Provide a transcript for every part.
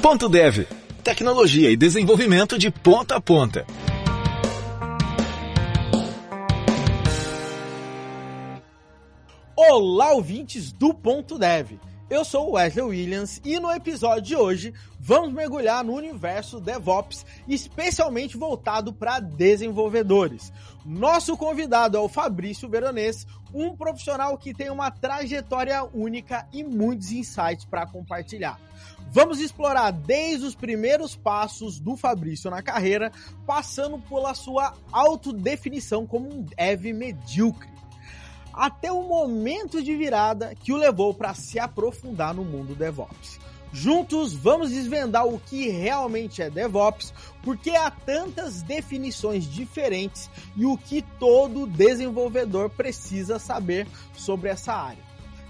Ponto Dev. Tecnologia e desenvolvimento de ponta a ponta. Olá, ouvintes do Ponto Dev. Eu sou Wesley Williams e no episódio de hoje vamos mergulhar no universo DevOps, especialmente voltado para desenvolvedores. Nosso convidado é o Fabrício Veronês, um profissional que tem uma trajetória única e muitos insights para compartilhar. Vamos explorar desde os primeiros passos do Fabrício na carreira, passando pela sua autodefinição como um dev medíocre até o momento de virada que o levou para se aprofundar no mundo DevOps. Juntos vamos desvendar o que realmente é DevOps, porque há tantas definições diferentes e o que todo desenvolvedor precisa saber sobre essa área.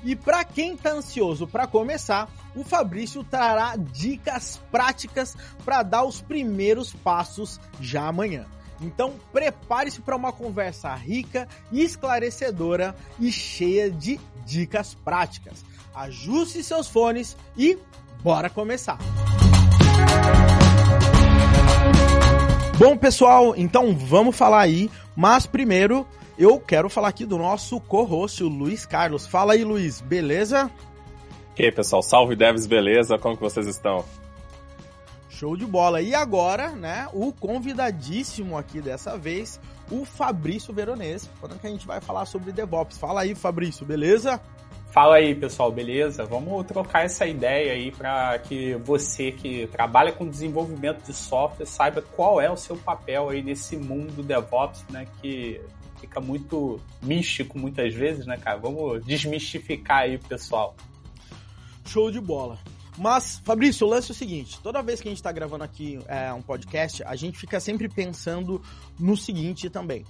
E para quem está ansioso para começar, o Fabrício trará dicas práticas para dar os primeiros passos já amanhã. Então, prepare-se para uma conversa rica, esclarecedora e cheia de dicas práticas. Ajuste seus fones e bora começar! Bom, pessoal, então vamos falar aí, mas primeiro eu quero falar aqui do nosso co-host, o Luiz Carlos. Fala aí, Luiz, beleza? E aí, pessoal, salve devs, beleza? Como que vocês estão? Show de bola. E agora, né, o convidadíssimo aqui dessa vez, o Fabrício Veronese, quando que a gente vai falar sobre DevOps. Fala aí, Fabrício, beleza? Fala aí, pessoal, beleza? Vamos trocar essa ideia aí para que você que trabalha com desenvolvimento de software saiba qual é o seu papel aí nesse mundo DevOps, né, que fica muito místico muitas vezes, né, cara? Vamos desmistificar aí, pessoal. Show de bola. Mas, Fabrício, o lance é o seguinte: toda vez que a gente está gravando aqui é, um podcast, a gente fica sempre pensando no seguinte também.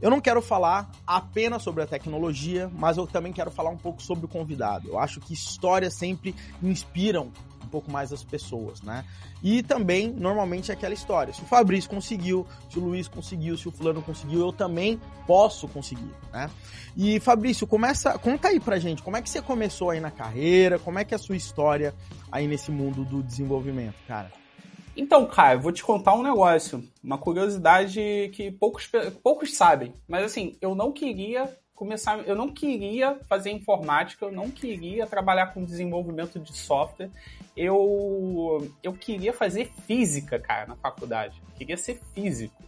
Eu não quero falar apenas sobre a tecnologia, mas eu também quero falar um pouco sobre o convidado. Eu acho que histórias sempre inspiram pouco mais as pessoas, né? E também, normalmente, é aquela história. Se o Fabrício conseguiu, se o Luiz conseguiu, se o fulano conseguiu, eu também posso conseguir, né? E, Fabrício, começa, conta aí pra gente, como é que você começou aí na carreira, como é que é a sua história aí nesse mundo do desenvolvimento, cara? Então, cara, vou te contar um negócio, uma curiosidade que poucos, poucos sabem. Mas assim, eu não queria começar. Eu não queria fazer informática, eu não queria trabalhar com desenvolvimento de software. Eu, eu queria fazer física, cara, na faculdade. Eu queria ser físico.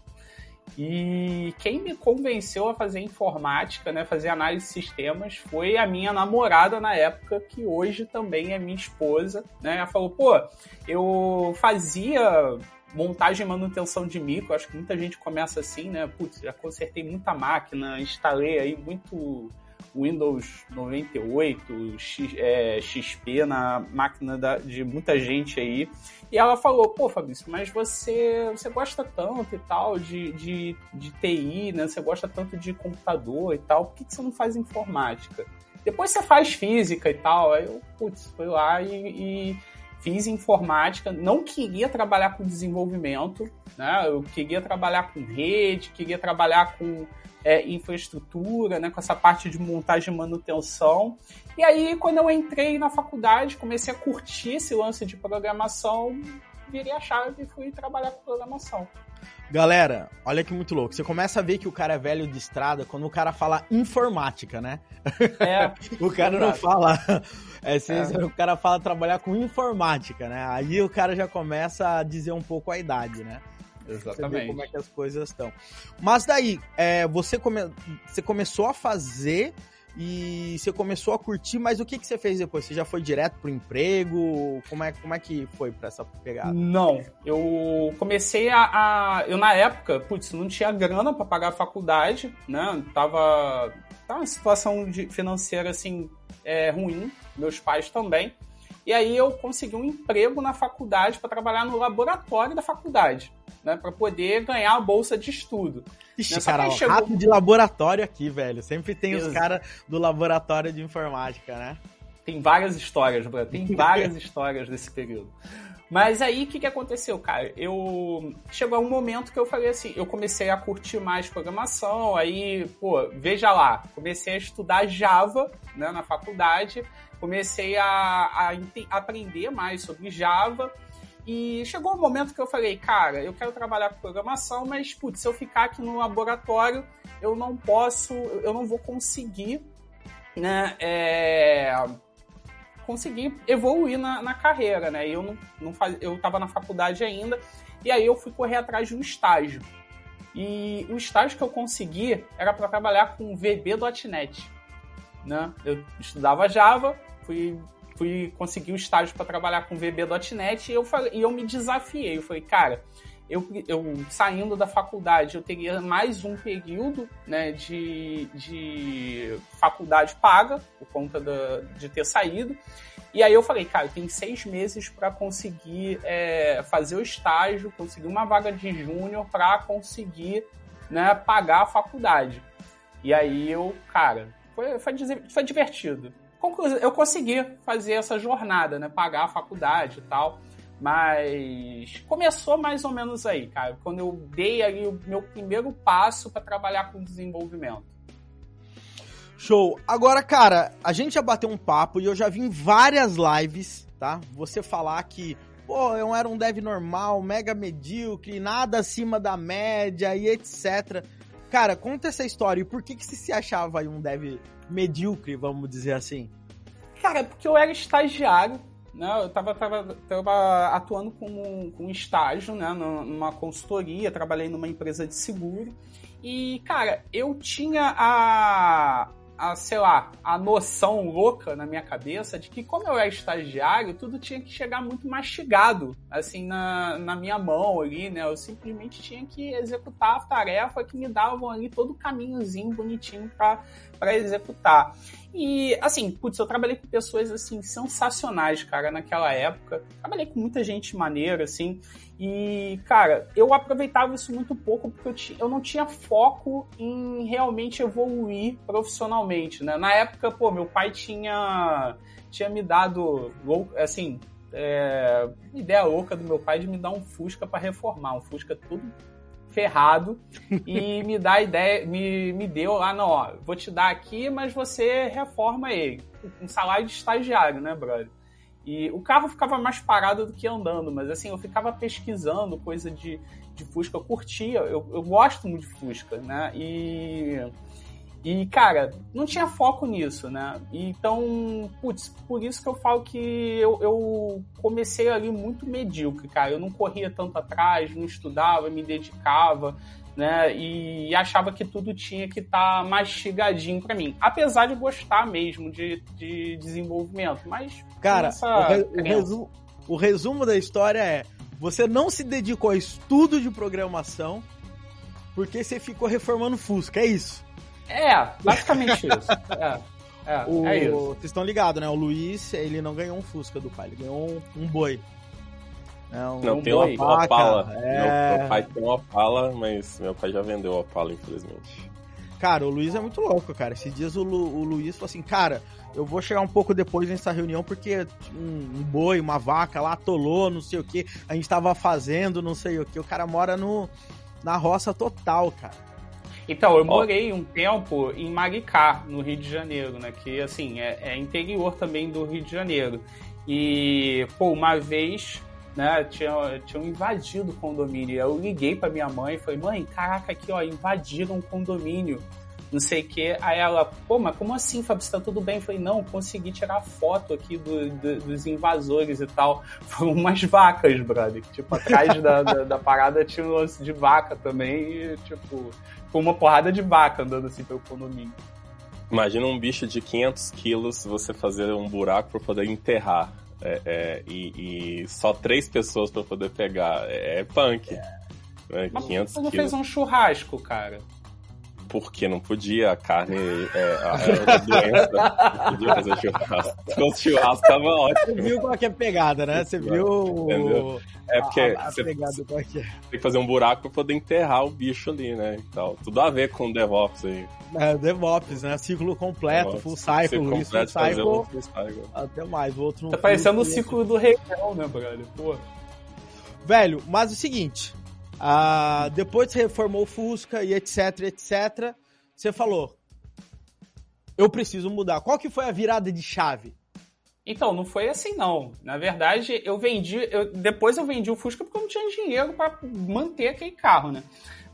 E quem me convenceu a fazer informática, né, fazer análise de sistemas, foi a minha namorada na época, que hoje também é minha esposa, né? Ela falou, pô, eu fazia montagem e manutenção de micro, acho que muita gente começa assim, né? Putz, já consertei muita máquina, instalei aí muito Windows 98, X, é, XP na máquina da, de muita gente aí. E ela falou, pô, Fabrício, mas você, você gosta tanto e tal de, de, de TI, né? Você gosta tanto de computador e tal, por que, que você não faz informática? Depois você faz física e tal. Aí eu, putz, fui lá e, e fiz informática, não queria trabalhar com desenvolvimento, né? Eu queria trabalhar com rede, queria trabalhar com é, infraestrutura, né? Com essa parte de montagem e manutenção. E aí, quando eu entrei na faculdade, comecei a curtir esse lance de programação, virei a chave e fui trabalhar com programação. Galera, olha que muito louco. Você começa a ver que o cara é velho de estrada quando o cara fala informática, né? É. o cara não fala. É, é. O cara fala trabalhar com informática, né? Aí o cara já começa a dizer um pouco a idade, né? Exatamente. como é que as coisas estão. Mas daí, é, você, come, você começou a fazer e você começou a curtir, mas o que, que você fez depois? Você já foi direto pro emprego? Como é, como é que foi pra essa pegada? Não, eu comecei a, a eu na época, putz, não tinha grana para pagar a faculdade, né? Tava, tava uma situação de, financeira assim é, ruim, meus pais também. E aí eu consegui um emprego na faculdade para trabalhar no laboratório da faculdade, né, para poder ganhar a bolsa de estudo. Ixi, né? cara, chegou... rato de laboratório aqui, velho. Sempre tem os caras do laboratório de informática, né? Tem várias histórias, bro. Tem várias histórias desse período. Mas aí, o que, que aconteceu, cara? Eu... Chegou um momento que eu falei assim, eu comecei a curtir mais programação, aí, pô, veja lá, comecei a estudar Java, né, na faculdade, comecei a, a aprender mais sobre Java, E chegou um momento que eu falei, cara, eu quero trabalhar com programação, mas, putz, se eu ficar aqui no laboratório, eu não posso, eu não vou conseguir, né, é, conseguir evoluir na, na carreira, né? Eu não, não faz, eu estava na faculdade ainda, e aí eu fui correr atrás de um estágio. E o estágio que eu consegui era para trabalhar com VB.NET. Né? Eu estudava Java, fui, fui conseguir o estágio para trabalhar com VB.NET e eu, falei, e eu me desafiei. Eu falei, cara, eu, eu saindo da faculdade, eu teria mais um período né, de, de faculdade paga, por conta da, de ter saído. E aí eu falei, cara, tenho seis meses para conseguir é, fazer o estágio, conseguir uma vaga de júnior para conseguir né, pagar a faculdade. E aí eu, cara, foi, foi, foi divertido. Eu consegui fazer essa jornada, né? Pagar a faculdade e tal. Mas começou mais ou menos aí, cara, quando eu dei ali o meu primeiro passo para trabalhar com desenvolvimento. Show. Agora, cara, a gente já bateu um papo e eu já vi em várias lives, tá? Você falar que, pô, eu era um dev normal, mega medíocre, nada acima da média e etc. Cara, conta essa história e por que, que você se achava aí um dev medíocre, vamos dizer assim? Cara, porque eu era estagiário, né? Eu tava, tava, tava atuando como, com estágio, né? Numa consultoria, trabalhei numa empresa de seguro. E, cara, eu tinha a, a, sei lá, a noção louca na minha cabeça de que como eu era estagiário, tudo tinha que chegar muito mastigado, assim, na, na minha mão ali, né? Eu simplesmente tinha que executar a tarefa que me davam ali todo o caminhozinho bonitinho para executar. E, assim, putz, eu trabalhei com pessoas, assim, sensacionais, cara, naquela época. Trabalhei com muita gente maneira, assim. E, cara, eu aproveitava isso muito pouco porque eu, eu não tinha foco em realmente evoluir profissionalmente, né? Na época, pô, meu pai tinha, tinha me dado, assim, é, ideia louca do meu pai de me dar um Fusca para reformar. Um Fusca tudo ferrado e me dá ideia, me, me deu lá, não, ó, vou te dar aqui, mas você reforma ele. Um salário de estagiário, né, brother? E o carro ficava mais parado do que andando, mas assim, eu ficava pesquisando coisa de, de Fusca, eu curtia, eu, eu gosto muito de Fusca, né? E e, cara, não tinha foco nisso, né? Então, putz, por isso que eu falo que eu, eu, comecei ali muito medíocre, cara. Eu não corria tanto atrás, não estudava, me dedicava, né? E achava que tudo tinha que estar tá mastigadinho para mim. Apesar de gostar mesmo de, de desenvolvimento, mas... Cara, o, re o, resumo, o resumo da história é você não se dedicou a estudo de programação porque você ficou reformando Fusca, é isso? É, basicamente isso. É. É, o, é isso. Vocês estão ligados, né? O Luiz, ele não ganhou um Fusca do pai, ele ganhou um, um boi. É, um, não, um tem boi. uma Opala. É... Meu, meu, pai tem uma Opala, mas meu pai já vendeu a Opala, infelizmente. Cara, o Luiz é muito louco, cara. Esses dias o, Lu, o Luiz falou assim, cara, eu vou chegar um pouco depois nessa reunião porque um, um boi, uma vaca lá atolou, não sei o que, a gente tava fazendo, não sei o que. O cara mora no, na roça total, cara. Então, eu morei um tempo em Maricá, no Rio de Janeiro, né? Que, assim, é, é interior também do Rio de Janeiro. E, pô, uma vez, né, tinham, tinham invadido o condomínio. Eu liguei pra minha mãe e falei, mãe, caraca, aqui, ó, invadiram o condomínio não sei o que. Aí ela, pô, mas como assim, Fábio, você tá tudo bem? Eu falei, não, consegui tirar foto aqui do, do, dos invasores e tal. Foram umas vacas, brother. Tipo, atrás da, da, da, parada tinha um lance de vaca também e, tipo, com uma porrada de vaca andando assim pelo condomínio. Imagina um bicho de 500 quilos você fazer um buraco para poder enterrar. É, é, e, e, só três pessoas para poder pegar. É, é punk. É. Né? 500 Mas você fez um churrasco, cara porque não podia, a carne é, a, a doença, não podia fazer churrasco. Então o churrasco tava ótimo. Você viu qual que é a pegada, né? Você viu Entendeu? É porque a, a você é é. tem que fazer um buraco pra poder enterrar o bicho ali, né? Então, tudo a ver com o DevOps aí. É, DevOps, né? Ciclo completo, DevOps. full cycle, ciclo isso, full cycle, full cycle. Até mais, o outro Tá parecendo o ciclo do Rei né, brother? Pô. Velho, mas é o seguinte, ah, depois você reformou o Fusca e etc, etc. Você falou, eu preciso mudar. Qual que foi a virada de chave? Então, não foi assim não. Na verdade, eu vendi, eu, depois eu vendi o Fusca porque eu não tinha dinheiro para manter aquele carro, né?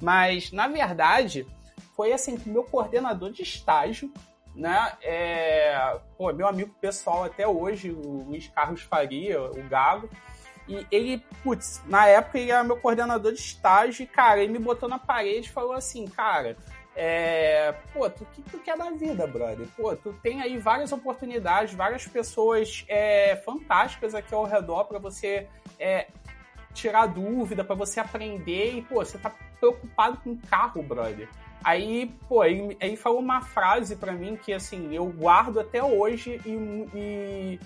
Mas, na verdade, foi assim que meu coordenador de estágio, né? É, pô, meu amigo pessoal até hoje, o Luiz Carlos Faria, o Galo, e ele, putz, na época ele era meu coordenador de estágio, e, cara, ele me botou na parede e falou assim, cara, é, pô, tu, que tu quer da vida, brother? Pô, tu tem aí várias oportunidades, várias pessoas é, fantásticas aqui ao redor para você é, tirar dúvida, para você aprender e, pô, você tá preocupado com carro, brother. Aí, pô, ele, ele falou uma frase para mim que, assim, eu guardo até hoje e, e,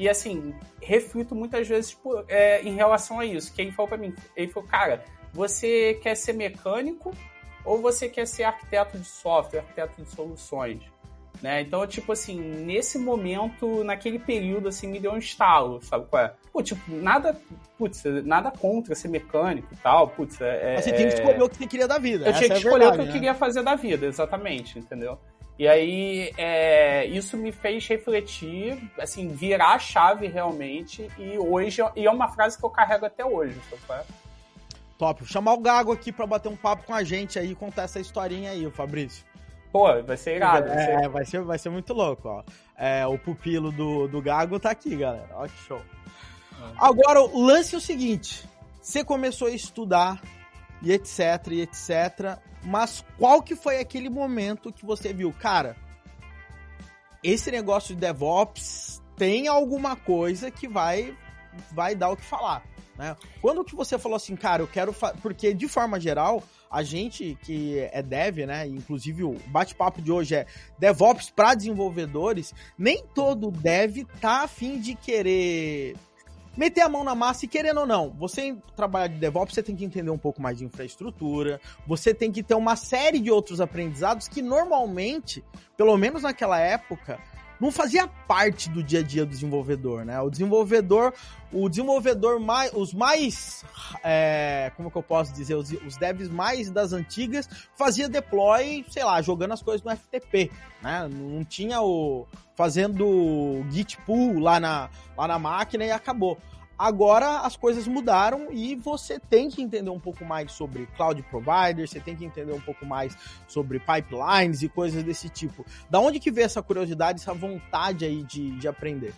e assim, reflito muitas vezes por, é, em relação a isso. Que ele falou para mim, ele falou, cara, você quer ser mecânico ou você quer ser arquiteto de software, arquiteto de soluções. Né? Então, tipo assim, nesse momento, naquele período, assim, me deu um estalo, sabe qual é? Pô, tipo, nada, putz, nada contra ser mecânico e tal, putz, é... Mas você tinha que escolher o que você queria da vida. Eu tinha que é escolher verdade, o que né? eu queria fazer da vida, exatamente, entendeu? E aí, é, isso me fez refletir, assim, virar a chave realmente, e hoje, e é uma frase que eu carrego até hoje, qual é? Top. Chamar o Gago aqui pra bater um papo com a gente aí, contar essa historinha aí, o Fabrício. Pô, vai ser irado. Vai ser... É, vai ser, vai ser muito louco, ó. É, o pupilo do, do Gago tá aqui, galera. Ó que show. É. Agora, o lance é o seguinte. Você começou a estudar e etc, e etc. Mas qual que foi aquele momento que você viu? Cara, esse negócio de DevOps tem alguma coisa que vai, vai dar o que falar. Né? Quando que você falou assim, cara, eu quero. Porque, de forma geral, a gente que é dev, né? Inclusive o bate-papo de hoje é DevOps para desenvolvedores. Nem todo dev tá afim de querer meter a mão na massa e querendo ou não, você trabalhar de DevOps, você tem que entender um pouco mais de infraestrutura, você tem que ter uma série de outros aprendizados que normalmente, pelo menos naquela época, não fazia parte do dia a dia do desenvolvedor, né? O desenvolvedor, o desenvolvedor mais, os mais, é, como que eu posso dizer, os, os devs mais das antigas fazia deploy, sei lá, jogando as coisas no FTP, né? Não tinha o fazendo git pull lá na, lá na máquina e acabou. Agora as coisas mudaram e você tem que entender um pouco mais sobre cloud providers, você tem que entender um pouco mais sobre pipelines e coisas desse tipo. Da onde que veio essa curiosidade, essa vontade aí de, de aprender?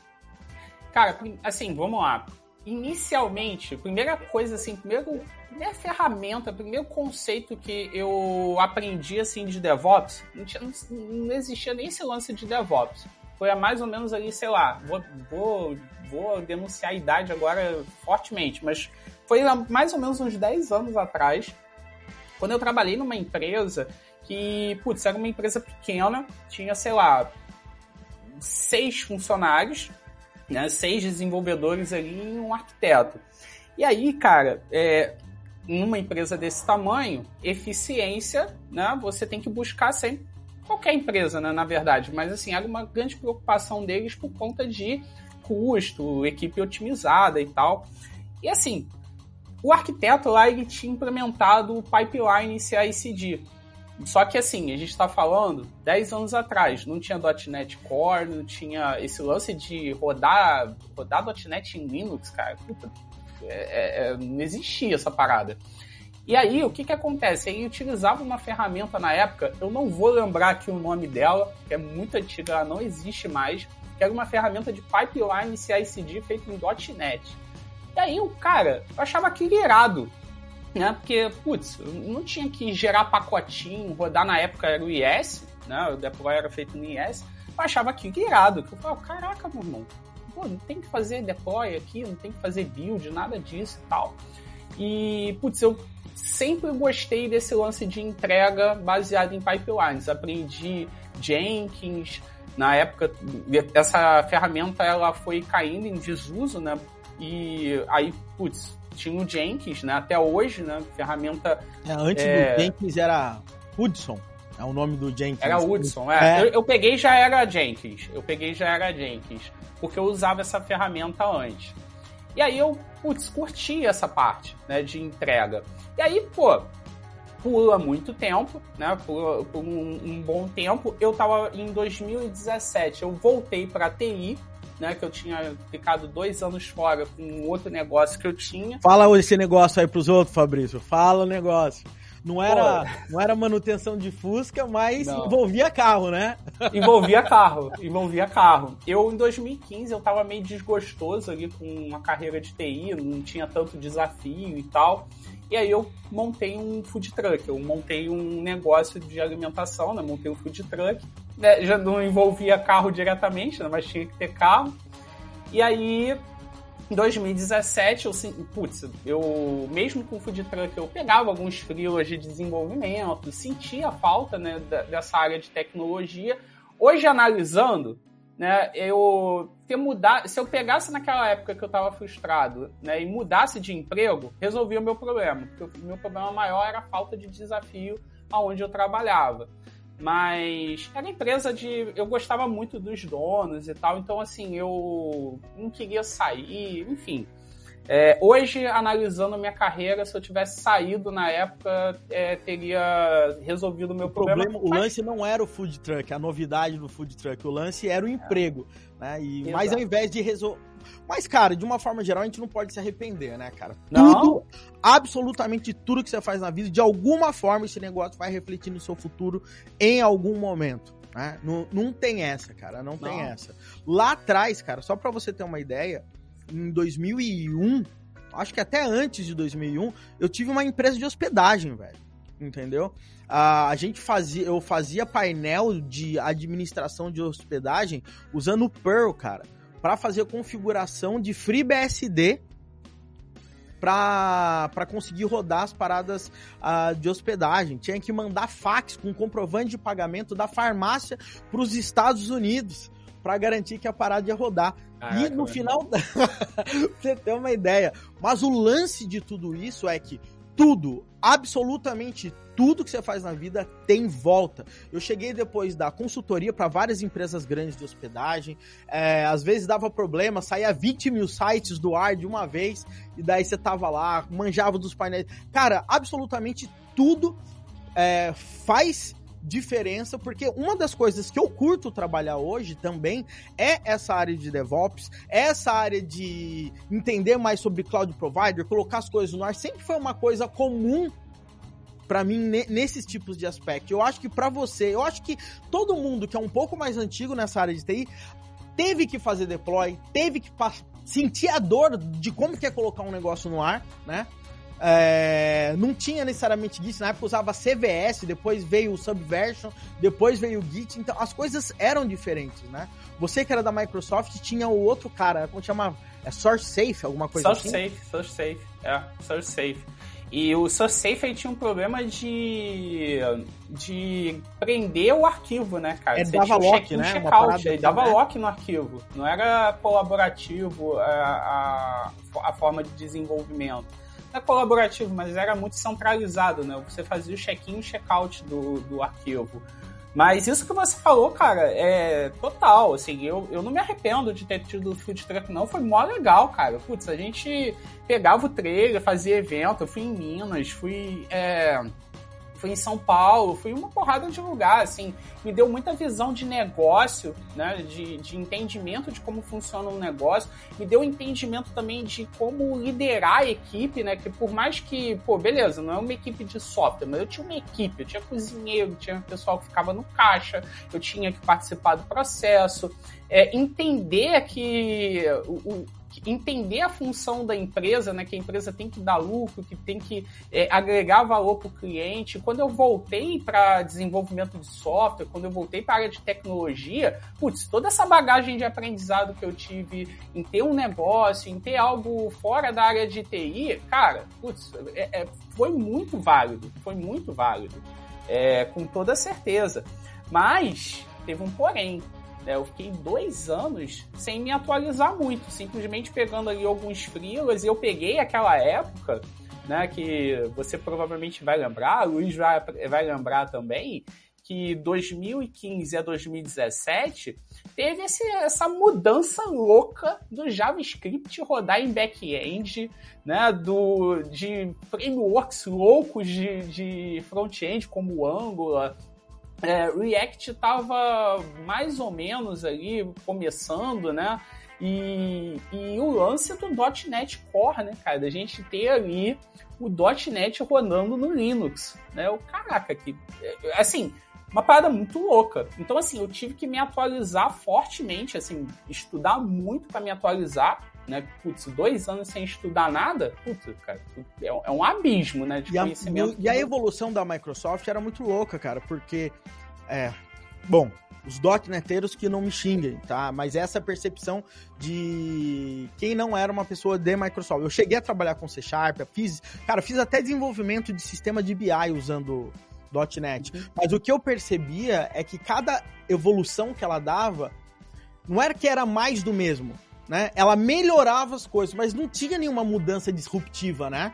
Cara, assim, vamos lá. Inicialmente, primeira coisa assim, primeiro, primeira ferramenta, primeiro conceito que eu aprendi assim de DevOps, não, tinha, não existia nem esse lance de DevOps. Foi há mais ou menos ali, sei lá, vou, vou vou denunciar a idade agora fortemente, mas foi mais ou menos uns 10 anos atrás, quando eu trabalhei numa empresa que, putz, era uma empresa pequena, tinha, sei lá, seis funcionários, né, seis desenvolvedores ali e um arquiteto. E aí, cara, é, numa empresa desse tamanho, eficiência, né, você tem que buscar sempre qualquer empresa, né, na verdade, mas assim, era uma grande preocupação deles por conta de custo, equipe otimizada e tal. E assim, o arquiteto lá ele tinha implementado o pipeline CI/CD. Só que assim, a gente está falando 10 anos atrás, não tinha .NET Core, não tinha esse lance de rodar, rodar .NET em Linux, cara, puta, é, é, não existia essa parada. E aí, o que que acontece? Ele utilizava uma ferramenta na época, eu não vou lembrar aqui o nome dela, que é muito antiga, ela não existe mais, que era uma ferramenta de pipeline CI/CD feito em .NET. E aí o cara, eu achava aquilo irado, né? Porque, putz, não tinha que gerar pacotinho, rodar na época era o IS, né? O deploy era feito no IS. Eu achava aquilo irado. Que eu falava, caraca, meu irmão, pô, não tem que fazer deploy aqui, não tem que fazer build, nada disso e tal. E, putz, eu sempre gostei desse lance de entrega baseado em pipelines. Aprendi Jenkins, na época, essa ferramenta ela foi caindo em desuso, né? E aí, putz, tinha o Jenkins, né? Até hoje, né? Ferramenta. É, antes é... do Jenkins era Hudson. É o nome do Jenkins. Era Hudson, é. é. Eu, eu, peguei já era Jenkins. Eu peguei já era Jenkins. Porque eu usava essa ferramenta antes. E aí eu, putz, curti essa parte, né? De entrega. E aí, pô, pula muito tempo, né? Por, por um, um, bom tempo. Eu tava em 2017, eu voltei para TI, né? Que eu tinha ficado dois anos fora com um outro negócio que eu tinha. Fala esse negócio aí pros outros, Fabrício. Fala o negócio. Não era, não era manutenção de Fusca, mas não. envolvia carro, né? Envolvia carro, envolvia carro. Eu, em 2015, eu tava meio desgostoso ali com uma carreira de TI, não tinha tanto desafio e tal. E aí eu montei um food truck, eu montei um negócio de alimentação, né? Montei um food truck. Né? Já não envolvia carro diretamente, né? mas tinha que ter carro. E aí em 2017, eu, putz, eu, mesmo com o food truck, eu pegava alguns frios de desenvolvimento, sentia a falta, né, dessa área de tecnologia. Hoje, analisando, né, eu ter mudar, se eu pegasse naquela época que eu estava frustrado, né, e mudasse de emprego, resolvia o meu problema, porque o meu problema maior era a falta de desafio aonde eu trabalhava. Mas era empresa de. Eu gostava muito dos donos e tal, então assim, eu não queria sair, enfim. É, hoje, analisando minha carreira, se eu tivesse saído na época, é, teria resolvido o meu o problema. problema. O lance não era o food truck, a novidade do food truck. O lance era o é. emprego. Né? E, mas ao invés de resolver mas, cara, de uma forma geral, a gente não pode se arrepender, né, cara? Não. Tudo, absolutamente tudo que você faz na vida, de alguma forma, esse negócio vai refletir no seu futuro em algum momento. Né? Não, não tem essa, cara, não, não. tem essa. Lá atrás, cara, só para você ter uma ideia, em 2001, acho que até antes de 2001, eu tive uma empresa de hospedagem, velho. Entendeu? a gente fazia, eu fazia painel de administração de hospedagem usando o Perl, cara para fazer configuração de FreeBSD para conseguir rodar as paradas uh, de hospedagem. Tinha que mandar fax com comprovante de pagamento da farmácia para os Estados Unidos para garantir que a parada ia rodar. e no final, você ter uma ideia. Mas o lance de tudo isso é que tudo, absolutamente tudo que você faz na vida tem volta. Eu cheguei depois da consultoria para várias empresas grandes de hospedagem. É, às vezes dava problema, saía 20 mil sites do ar de uma vez, e daí você tava lá, manjava dos painéis. Cara, absolutamente tudo é, faz diferença, porque uma das coisas que eu curto trabalhar hoje também é essa área de DevOps, é essa área de entender mais sobre cloud provider, colocar as coisas no ar, sempre foi uma coisa comum para mim nesses tipos de aspecto. Eu acho que para você, eu acho que todo mundo que é um pouco mais antigo nessa área de TI teve que fazer deploy, teve que sentir a dor de como que é colocar um negócio no ar, né? É, não tinha necessariamente Git, na época usava CVS, depois veio o Subversion, depois veio o Git, então as coisas eram diferentes, né? Você que era da Microsoft tinha o outro cara, como chama? É Source Safe, alguma coisa Source assim? Safe, Source Safe, é, Source Safe. E o Source Safe tinha um problema de, de prender o arquivo, né, cara? Ele dava lock, né? Check ele dava né? lock no arquivo. Não era colaborativo a, a, a forma de desenvolvimento é colaborativo, mas era muito centralizado, né? Você fazia o check-in e o check-out do, do arquivo. Mas isso que você falou, cara, é total, assim, eu, eu não me arrependo de ter tido o Food Truck, não, foi mó legal, cara. Putz, a gente pegava o trailer, fazia evento, eu fui em Minas, fui é, fui em São Paulo, fui uma porrada de lugar, assim, me deu muita visão de negócio, né, de, de entendimento de como funciona um negócio, me deu entendimento também de como liderar a equipe, né, que por mais que, pô, beleza, não é uma equipe de software, mas eu tinha uma equipe, eu tinha cozinheiro, tinha pessoal que ficava no caixa, eu tinha que participar do processo, é, entender que o, entender a função da empresa, né? Que a empresa tem que dar lucro, que tem que é, agregar valor para o cliente. Quando eu voltei para desenvolvimento de software, quando eu voltei para a área de tecnologia, putz, toda essa bagagem de aprendizado que eu tive em ter um negócio, em ter algo fora da área de TI, cara, putz, é, é, foi muito válido, foi muito válido, é, com toda certeza. Mas teve um porém. É, eu fiquei dois anos sem me atualizar muito, simplesmente pegando ali alguns freelas e eu peguei aquela época, né, que você provavelmente vai lembrar, o Luiz vai, vai lembrar também, que 2015 a 2017 teve esse, essa mudança louca do JavaScript rodar em back-end, né, do, de frameworks loucos de, de front-end como Angular, é, React estava mais ou menos ali começando, né? E, e o lance do .NET Core, né, cara? Da gente ter ali o .NET rodando no Linux, né? O caraca, que assim, uma parada muito louca. Então assim, eu tive que me atualizar fortemente, assim, estudar muito para me atualizar, né? Putz, dois anos sem estudar nada, putz, cara, é, é um abismo, né? De e conhecimento. A, e a evolução da Microsoft era muito louca, cara, porque é, bom, os dotneteiros que não me xinguem, tá? Mas essa percepção de quem não era uma pessoa de Microsoft. Eu cheguei a trabalhar com C Sharp, fiz, cara, fiz até desenvolvimento de sistema de BI usando .NET. Uhum. Mas o que eu percebia é que cada evolução que ela dava não era que era mais do mesmo, né? Ela melhorava as coisas, mas não tinha nenhuma mudança disruptiva, né?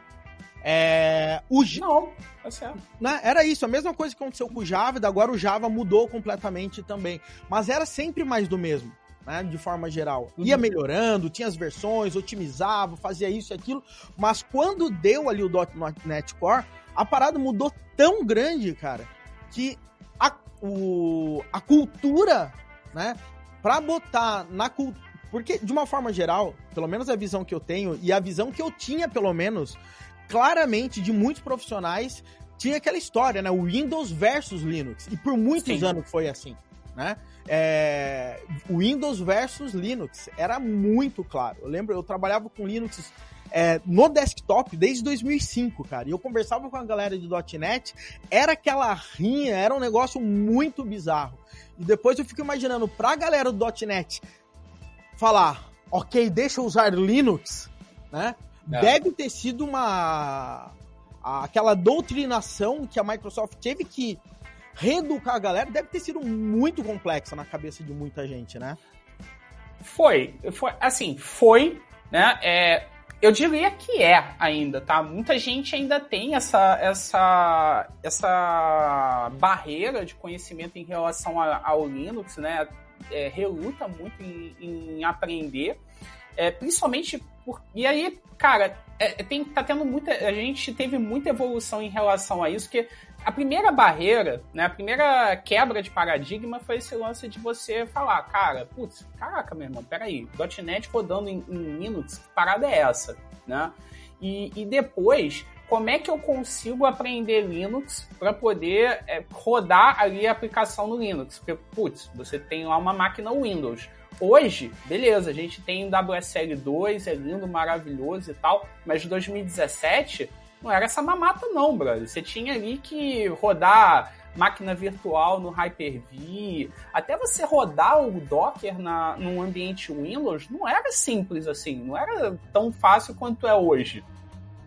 É, o, não, tá certo. Né, era isso, a mesma coisa que aconteceu com o Java, agora o Java mudou completamente também. Mas era sempre mais do mesmo, né, de forma geral. Uhum. Ia melhorando, tinha as versões, otimizava, fazia isso e aquilo. Mas quando deu ali o .NET Core, a parada mudou tão grande, cara, que a, o, a cultura, né, pra botar na cultura. Porque, de uma forma geral, pelo menos a visão que eu tenho, e a visão que eu tinha, pelo menos, claramente de muitos profissionais tinha aquela história, né? O Windows versus Linux. E por muitos Sim. anos foi assim, né? É, Windows versus Linux era muito claro. Eu lembro, eu trabalhava com Linux é, no desktop desde 2005, cara. E eu conversava com a galera de .NET, era aquela rinha, era um negócio muito bizarro. E depois eu fico imaginando pra galera do .NET falar, ok, deixa eu usar Linux, né? É. Deve ter sido uma. aquela doutrinação que a Microsoft teve que reeducar a galera, deve ter sido muito complexa na cabeça de muita gente, né? Foi. foi assim, foi, né? É, eu diria que é ainda, tá? Muita gente ainda tem essa, essa, essa barreira de conhecimento em relação ao Linux, né? É, reluta muito em, em aprender. É, principalmente por, e aí, cara, é, tem, tá tendo muita. A gente teve muita evolução em relação a isso, que a primeira barreira, né, a primeira quebra de paradigma foi esse lance de você falar, cara, putz, caraca, meu irmão, peraí, .NET rodando em, em Linux, que parada é essa, né? E, e depois, como é que eu consigo aprender Linux para poder é, rodar ali a aplicação no Linux? Porque, putz, você tem lá uma máquina Windows. Hoje, beleza, a gente tem o WSL2, é lindo, maravilhoso e tal, mas 2017 não era essa mamata não, brother. Você tinha ali que rodar máquina virtual no Hyper-V, até você rodar o Docker na, num ambiente Windows, não era simples assim, não era tão fácil quanto é hoje,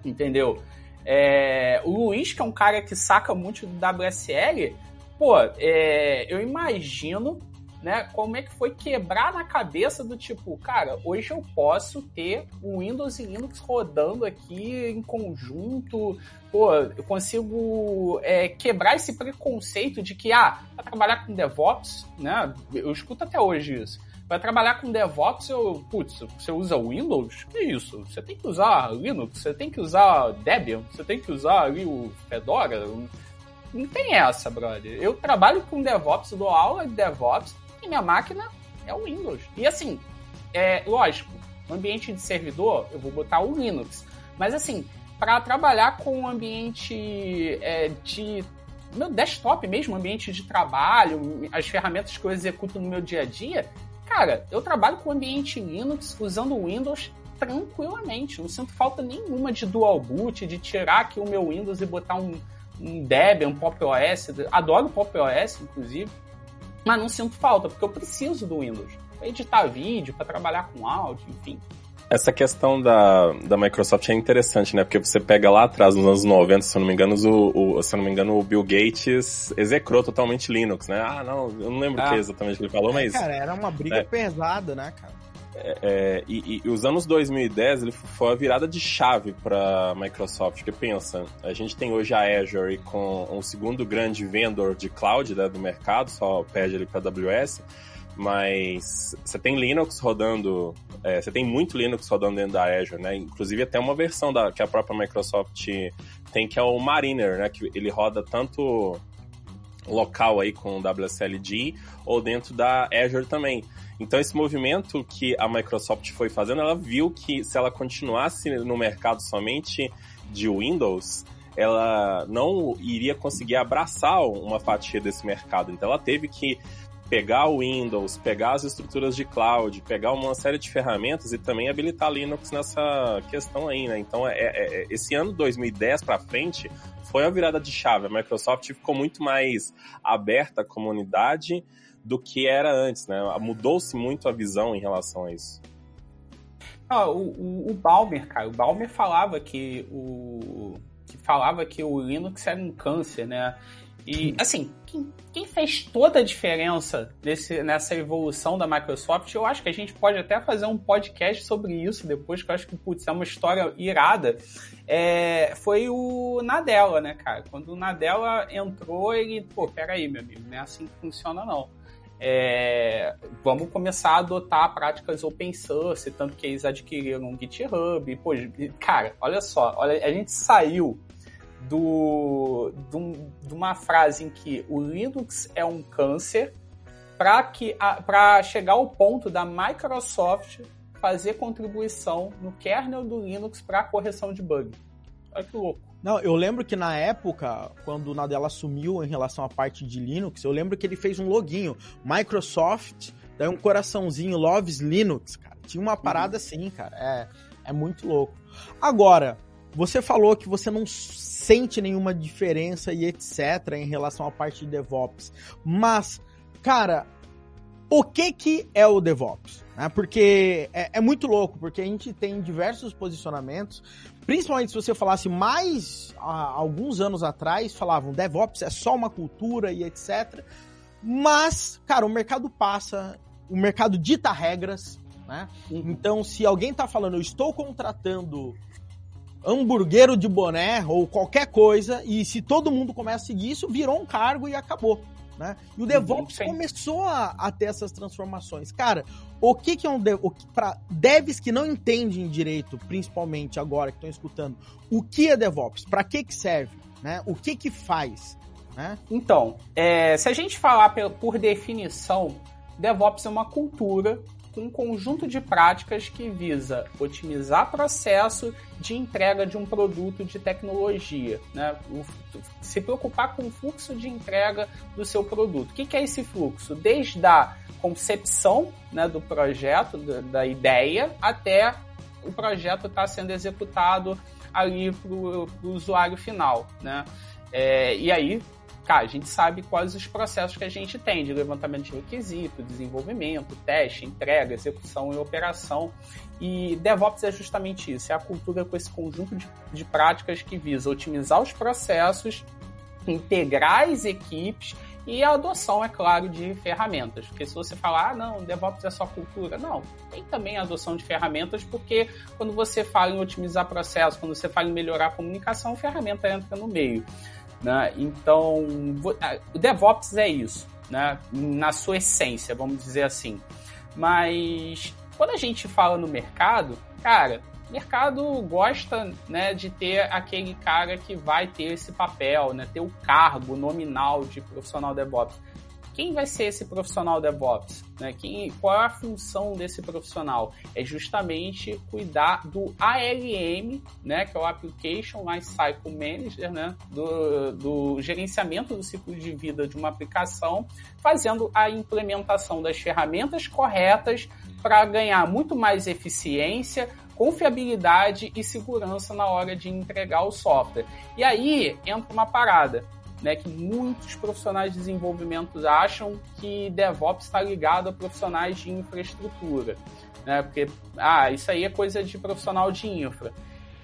entendeu? É, o Luiz, que é um cara que saca muito do WSL, pô, é, eu imagino né? Como é que foi quebrar na cabeça do tipo, cara, hoje eu posso ter o Windows e Linux rodando aqui em conjunto, pô, eu consigo é, quebrar esse preconceito de que, ah, para trabalhar com DevOps, né? Eu escuto até hoje isso. Para trabalhar com DevOps, eu, putz, você usa Windows? Que isso? Você tem que usar Linux, você tem que usar Debian, você tem que usar ali o Fedora. Não tem essa, brother. Eu trabalho com DevOps, dou aula de DevOps, e minha máquina é o Windows. E assim, é lógico, ambiente de servidor, eu vou botar o Linux. Mas assim, para trabalhar com um ambiente é, de meu desktop mesmo, ambiente de trabalho, as ferramentas que eu executo no meu dia a dia, cara, eu trabalho com ambiente Linux usando Windows tranquilamente. Não sinto falta nenhuma de dual boot, de tirar aqui o meu Windows e botar um, um Debian, um Pop OS. Adoro Pop OS, inclusive. Mas não sinto falta, porque eu preciso do Windows. Pra editar vídeo, para trabalhar com áudio, enfim. Essa questão da, da Microsoft é interessante, né? Porque você pega lá atrás, nos anos 90, se eu não me engano, o, o se eu não me engano, o Bill Gates execrou totalmente Linux, né? Ah, não, eu não lembro o que ah. exatamente ele falou, é, mas... Cara, era uma briga é. pesada, né, cara? É, é, e, e, os anos 2010 ele foi a virada de chave para Microsoft. Porque pensa, a gente tem hoje a Azure com um segundo grande vendor de cloud né, do mercado, só perde ali para AWS. Mas você tem Linux rodando, é, você tem muito Linux rodando dentro da Azure, né? Inclusive até uma versão da, que a própria Microsoft tem que é o Mariner, né? Que ele roda tanto local aí com o WSLG ou dentro da Azure também. Então esse movimento que a Microsoft foi fazendo, ela viu que se ela continuasse no mercado somente de Windows, ela não iria conseguir abraçar uma fatia desse mercado. Então ela teve que pegar o Windows, pegar as estruturas de cloud, pegar uma série de ferramentas e também habilitar Linux nessa questão aí, né? Então, é, é, é esse ano 2010 para frente foi a virada de chave. A Microsoft ficou muito mais aberta à comunidade do que era antes, né? Mudou-se muito a visão em relação a isso. Ah, o, o, o Balmer, cara, o Balmer falava que o que falava que o Linux era um câncer, né? E, assim, quem, quem, fez toda a diferença nesse, nessa evolução da Microsoft, eu acho que a gente pode até fazer um podcast sobre isso depois, que eu acho que, putz, é uma história irada, é, foi o Nadella, né, cara? Quando o Nadella entrou, ele, pô, peraí, meu amigo, não é assim que funciona, não. É, vamos começar a adotar práticas open source, tanto que eles adquiriram um GitHub. Pô, cara, olha só, olha, a gente saiu do, do, de uma frase em que o Linux é um câncer para chegar ao ponto da Microsoft fazer contribuição no kernel do Linux para correção de bug. Olha que louco. Não, eu lembro que na época, quando o Nadella assumiu em relação à parte de Linux, eu lembro que ele fez um loginho, Microsoft, daí um coraçãozinho, Loves Linux, cara. Tinha uma parada uhum. assim, cara. É, é muito louco. Agora, você falou que você não sente nenhuma diferença e etc. em relação à parte de DevOps. Mas, cara, o que que é o DevOps? Né? Porque é, é, muito louco, porque a gente tem diversos posicionamentos, principalmente se você falasse mais há alguns anos atrás, falavam DevOps é só uma cultura e etc. Mas, cara, o mercado passa, o mercado dita regras, né? Uhum. Então, se alguém tá falando, eu estou contratando hamburguero de boné ou qualquer coisa, e se todo mundo começa a seguir isso, virou um cargo e acabou. Né? E o DevOps Sim. começou a, a, ter essas transformações. Cara, o que, que é um DevOps? Para devs que não entendem direito, principalmente agora que estão escutando, o que é DevOps? Para que, que serve? Né? O que, que faz? Né? Então, é, se a gente falar por, por definição, DevOps é uma cultura um conjunto de práticas que visa otimizar processo de entrega de um produto de tecnologia, né? Se preocupar com o fluxo de entrega do seu produto. O que, é esse fluxo? Desde a concepção né, do projeto, da, da ideia, até o projeto estar tá sendo executado ali para o usuário final, né? É, e aí cara, a gente sabe quais os processos que a gente tem de levantamento de requisito, desenvolvimento, teste, entrega, execução e operação. E DevOps é justamente isso, é a cultura com esse conjunto de, de práticas que visa otimizar os processos, integrar as equipes e a adoção, é claro, de ferramentas. Porque se você falar, ah, não, DevOps é só cultura, não. Tem também a adoção de ferramentas, porque quando você fala em otimizar processos, quando você fala em melhorar a comunicação, a ferramenta entra no meio. Né? Então, o DevOps é isso, né? na sua essência, vamos dizer assim. Mas quando a gente fala no mercado, cara, mercado gosta né, de ter aquele cara que vai ter esse papel, né, ter o cargo nominal de profissional DevOps quem vai ser esse profissional DevOps? Né? Quem, qual é a função desse profissional? É justamente cuidar do ALM, né? que é o Application Lifecycle Manager, né? do, do gerenciamento do ciclo de vida de uma aplicação, fazendo a implementação das ferramentas corretas para ganhar muito mais eficiência, confiabilidade e segurança na hora de entregar o software. E aí entra uma parada né, que muitos profissionais de desenvolvimento acham que DevOps está ligado a profissionais de infraestrutura, né, porque ah, isso aí é coisa de profissional de infra.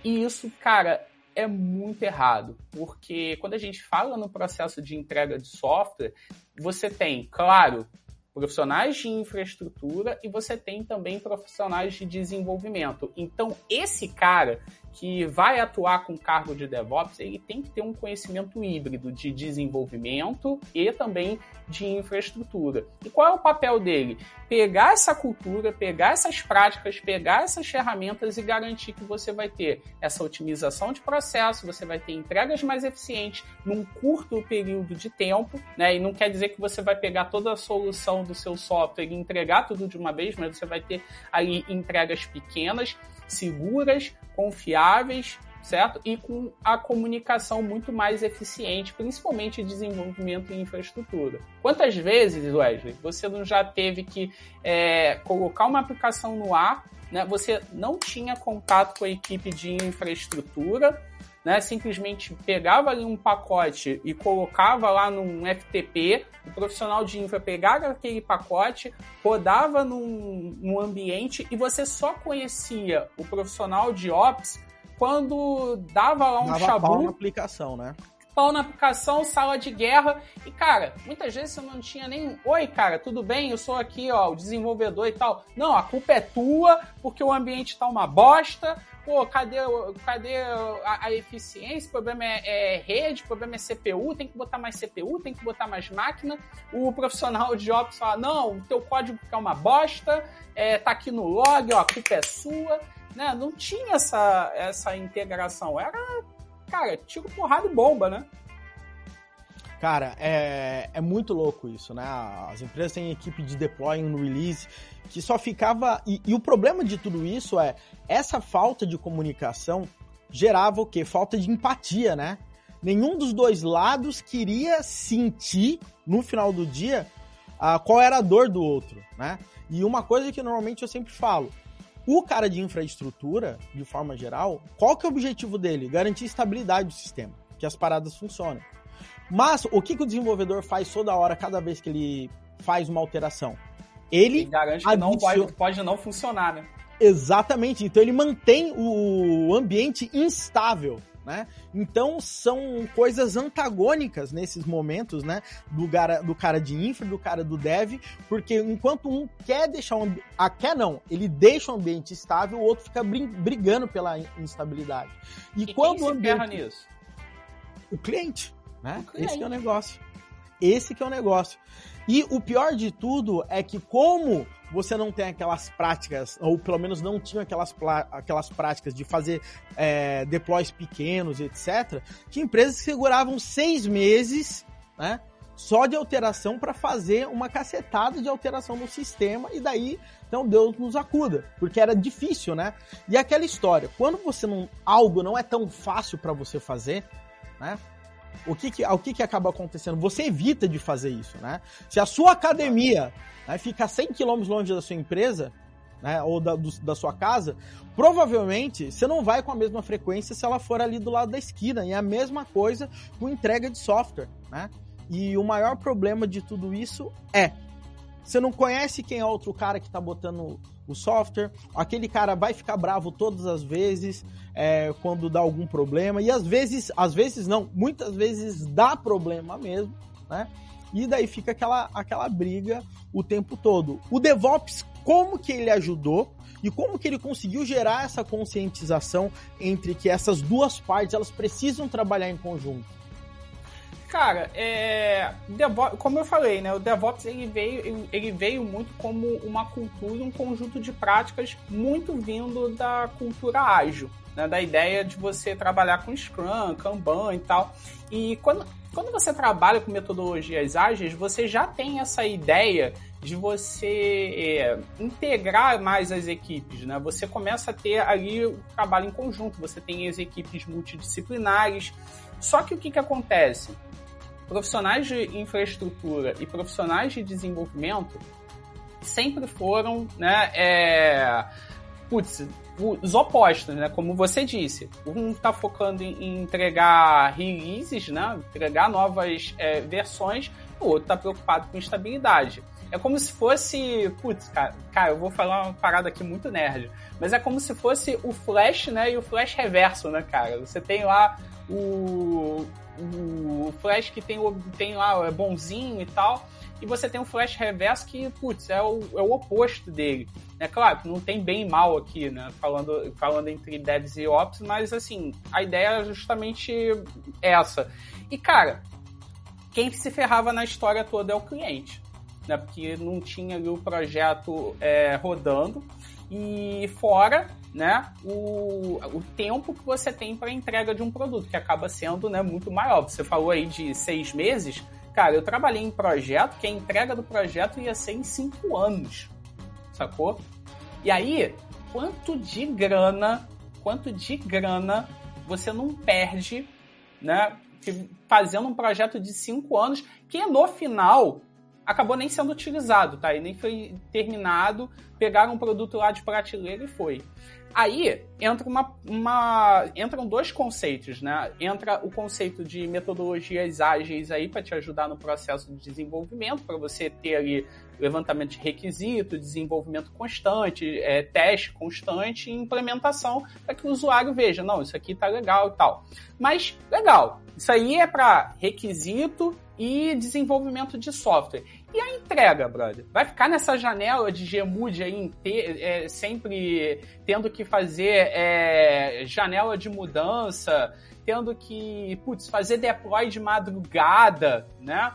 E isso, cara, é muito errado, porque quando a gente fala no processo de entrega de software, você tem, claro, profissionais de infraestrutura e você tem também profissionais de desenvolvimento. Então, esse cara que vai atuar com cargo de DevOps, ele tem que ter um conhecimento híbrido de desenvolvimento e também de infraestrutura. E qual é o papel dele? Pegar essa cultura, pegar essas práticas, pegar essas ferramentas e garantir que você vai ter essa otimização de processo, você vai ter entregas mais eficientes num curto período de tempo, né? E não quer dizer que você vai pegar toda a solução do seu software e entregar tudo de uma vez, mas você vai ter aí entregas pequenas, seguras, confiáveis, certo? E com a comunicação muito mais eficiente, principalmente desenvolvimento em infraestrutura. Quantas vezes, Wesley, você não já teve que é, colocar uma aplicação no ar, né? Você não tinha contato com a equipe de infraestrutura, né, simplesmente pegava ali um pacote e colocava lá num FTP, o profissional de infra pegava aquele pacote, rodava num, num ambiente e você só conhecia o profissional de Ops quando dava lá um Dava chabu. pau na aplicação, né? Pau na aplicação, sala de guerra. E, cara, muitas vezes você não tinha nem. Oi, cara, tudo bem? Eu sou aqui, ó, o desenvolvedor e tal. Não, a culpa é tua, porque o ambiente tá uma bosta. Pô, cadê, cadê a, a eficiência? O problema é, é, rede, o problema é CPU, tem que botar mais CPU, tem que botar mais máquina. O profissional de Ops fala: não, o teu código é uma bosta, é, tá aqui no log, ó, a culpa é sua né? Não tinha essa, essa integração. Era, cara, tiro, porrada e bomba, né? Cara, é, é muito louco isso, né? As empresas têm equipe de deploy no release que só ficava. E, e, o problema de tudo isso é essa falta de comunicação gerava o quê? Falta de empatia, né? Nenhum dos dois lados queria sentir no final do dia uh, qual era a dor do outro, né? E uma coisa que normalmente eu sempre falo: o cara de infraestrutura, de forma geral, qual que é o objetivo dele? Garantir estabilidade do sistema, que as paradas funcionem. Mas o que, que o desenvolvedor faz toda hora, cada vez que ele faz uma alteração? Ele, ele garante que não pode, pode não funcionar, né? Exatamente. Então ele mantém o ambiente instável né? Então são coisas antagônicas nesses momentos, né? Do cara, do cara de infra, do cara do dev, porque enquanto um quer deixar um ah, quer não, ele deixa o ambiente estável, o outro fica brigando pela instabilidade. E, e quando quem o ambiente nisso? O cliente, né? Esse é o negócio. Esse que é o negócio. E o pior de tudo é que como você não tem aquelas práticas, ou pelo menos não tinha aquelas, aquelas práticas de fazer é, deploys pequenos, etc., tinha empresas que seguravam seis meses, né? Só de alteração para fazer uma cacetada de alteração no sistema e daí, então Deus nos acuda, porque era difícil, né? E aquela história, quando você não algo não é tão fácil para você fazer, né? O que, que, o que, que acaba acontecendo? Você evita de fazer isso, né? Se a sua academia né, fica 100 km longe da sua empresa, né, ou da, do, da sua casa, provavelmente você não vai com a mesma frequência se ela for ali do lado da esquina. E é a mesma coisa com entrega de software, né? E o maior problema de tudo isso é você não conhece quem é outro cara que está botando o software, aquele cara vai ficar bravo todas as vezes é, quando dá algum problema, e às vezes, às vezes não, muitas vezes dá problema mesmo, né? E daí fica aquela, aquela briga o tempo todo. O DevOps, como que ele ajudou e como que ele conseguiu gerar essa conscientização entre que essas duas partes elas precisam trabalhar em conjunto? Cara, é, DevOps, como eu falei, né, o DevOps ele veio, ele veio muito como uma cultura, um conjunto de práticas muito vindo da cultura ágil, né, da ideia de você trabalhar com Scrum, Kanban e tal. E quando, quando você trabalha com metodologias ágeis, você já tem essa ideia de você é, integrar mais as equipes, né? Você começa a ter ali o trabalho em conjunto, você tem as equipes multidisciplinares. Só que o que, que acontece? Profissionais de infraestrutura e profissionais de desenvolvimento sempre foram, né, é, putz, os opostos, né? Como você disse, um está focando em, entregar releases, né? Entregar novas é, versões, o outro está preocupado com estabilidade. É como se fosse, putz, cara, cara, eu vou falar uma parada aqui muito nerd, mas é como se fosse o Flash, né? E o Flash reverso, né, cara? Você tem lá o o Flash que tem, tem lá, é bonzinho e tal, e você tem o Flash reverso que, putz, é o, é o oposto dele. É claro que não tem bem e mal aqui, né? Falando, falando entre devs e ops, mas assim, a ideia é justamente essa. E cara, quem se ferrava na história toda é o cliente, né? Porque não tinha ali o projeto é, rodando e fora né, o, o tempo que você tem para entrega de um produto, que acaba sendo né, muito maior. Você falou aí de seis meses. Cara, eu trabalhei em projeto que a entrega do projeto ia ser em cinco anos, sacou? E aí, quanto de grana, quanto de grana você não perde, né, fazendo um projeto de cinco anos que no final acabou nem sendo utilizado, tá? E nem foi terminado, pegaram um produto lá de prateleira e foi. Aí entra uma, uma, entram dois conceitos, né? Entra o conceito de metodologias ágeis aí para te ajudar no processo de desenvolvimento, para você ter ali levantamento de requisito, desenvolvimento constante, é, teste constante e implementação para que o usuário veja, não, isso aqui tá legal e tal. Mas legal, isso aí é para requisito e desenvolvimento de software. E a entrega, brother? Vai ficar nessa janela de Gmood aí, é, sempre tendo que fazer é, janela de mudança, tendo que, putz, fazer deploy de madrugada, né?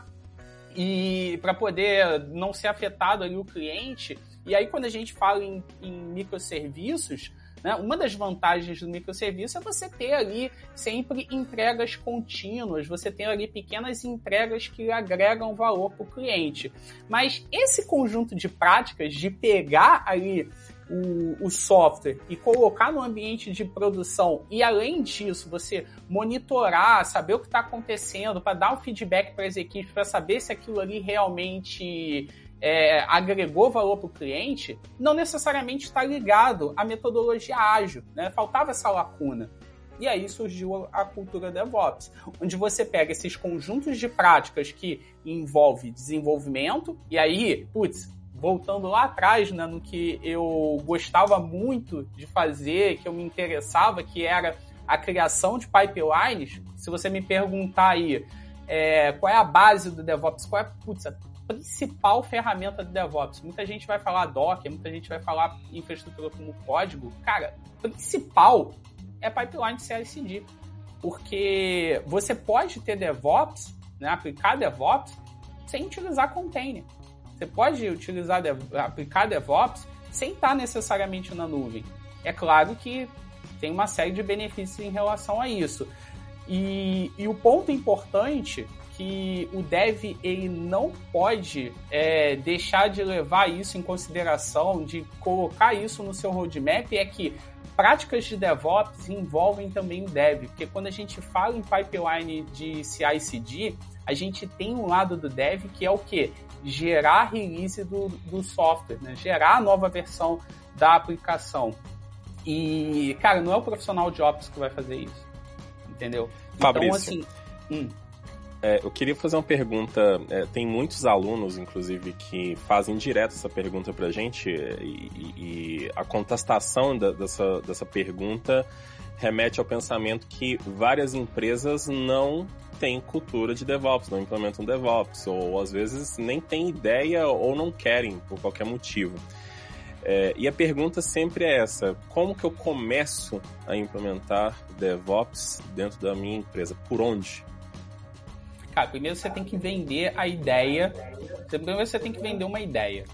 E para poder não ser afetado ali o cliente. E aí, quando a gente fala em, em microserviços, né? Uma das vantagens do microserviço é você ter ali sempre entregas contínuas, você tem ali pequenas entregas que agregam valor para o cliente. Mas esse conjunto de práticas de pegar ali o, o, software e colocar no ambiente de produção e além disso você monitorar, saber o que está acontecendo, para dar um feedback para as equipes, para saber se aquilo ali realmente é, agregou valor para o cliente, não necessariamente está ligado à metodologia ágil, né? Faltava essa lacuna. E aí surgiu a cultura DevOps, onde você pega esses conjuntos de práticas que envolve desenvolvimento, e aí, putz, voltando lá atrás, né, no que eu gostava muito de fazer, que eu me interessava, que era a criação de pipelines. Se você me perguntar aí é, qual é a base do DevOps, qual é putz, a principal ferramenta do DevOps. Muita gente vai falar Docker, muita gente vai falar infraestrutura como código. Cara, principal é pipeline CI/CD, porque você pode ter DevOps, né, aplicar DevOps sem utilizar container. Você pode utilizar aplicar DevOps sem estar necessariamente na nuvem. É claro que tem uma série de benefícios em relação a isso. E, e o ponto importante que o dev ele não pode é, deixar de levar isso em consideração, de colocar isso no seu roadmap, é que práticas de DevOps envolvem também o dev, porque quando a gente fala em pipeline de CI/CD, a gente tem um lado do dev que é o que gerar release do, do software, né? gerar a nova versão da aplicação. E, cara, não é o profissional de Ops que vai fazer isso. Entendeu? Fabrício. Então, assim. Hum. É, eu queria fazer uma pergunta. É, tem muitos alunos, inclusive, que fazem direto essa pergunta pra gente, e, e a contestação da, dessa, dessa pergunta remete ao pensamento que várias empresas não têm cultura de DevOps, não implementam DevOps, ou às vezes nem têm ideia ou não querem, por qualquer motivo. É, e a pergunta sempre é essa: como que eu começo a implementar DevOps dentro da minha empresa? Por onde? Cara, primeiro você tem que vender a ideia. Primeiro você tem que vender uma ideia,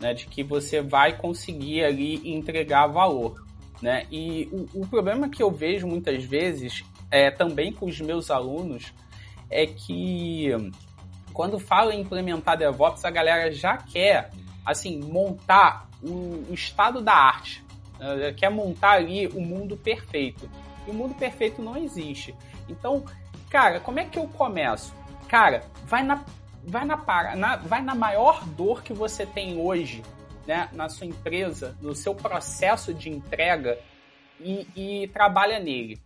né? De que você vai conseguir ali entregar valor, né? E o, o problema que eu vejo muitas vezes, é, também com os meus alunos, é que quando fala em implementar DevOps, a galera já quer, assim, montar o, estado da arte. Quer montar ali o mundo perfeito. E o mundo perfeito não existe. Então, cara, como é que eu começo? Cara, vai na, vai na, na, vai na maior dor que você tem hoje, né, na sua empresa, no seu processo de entrega e, e trabalha nele.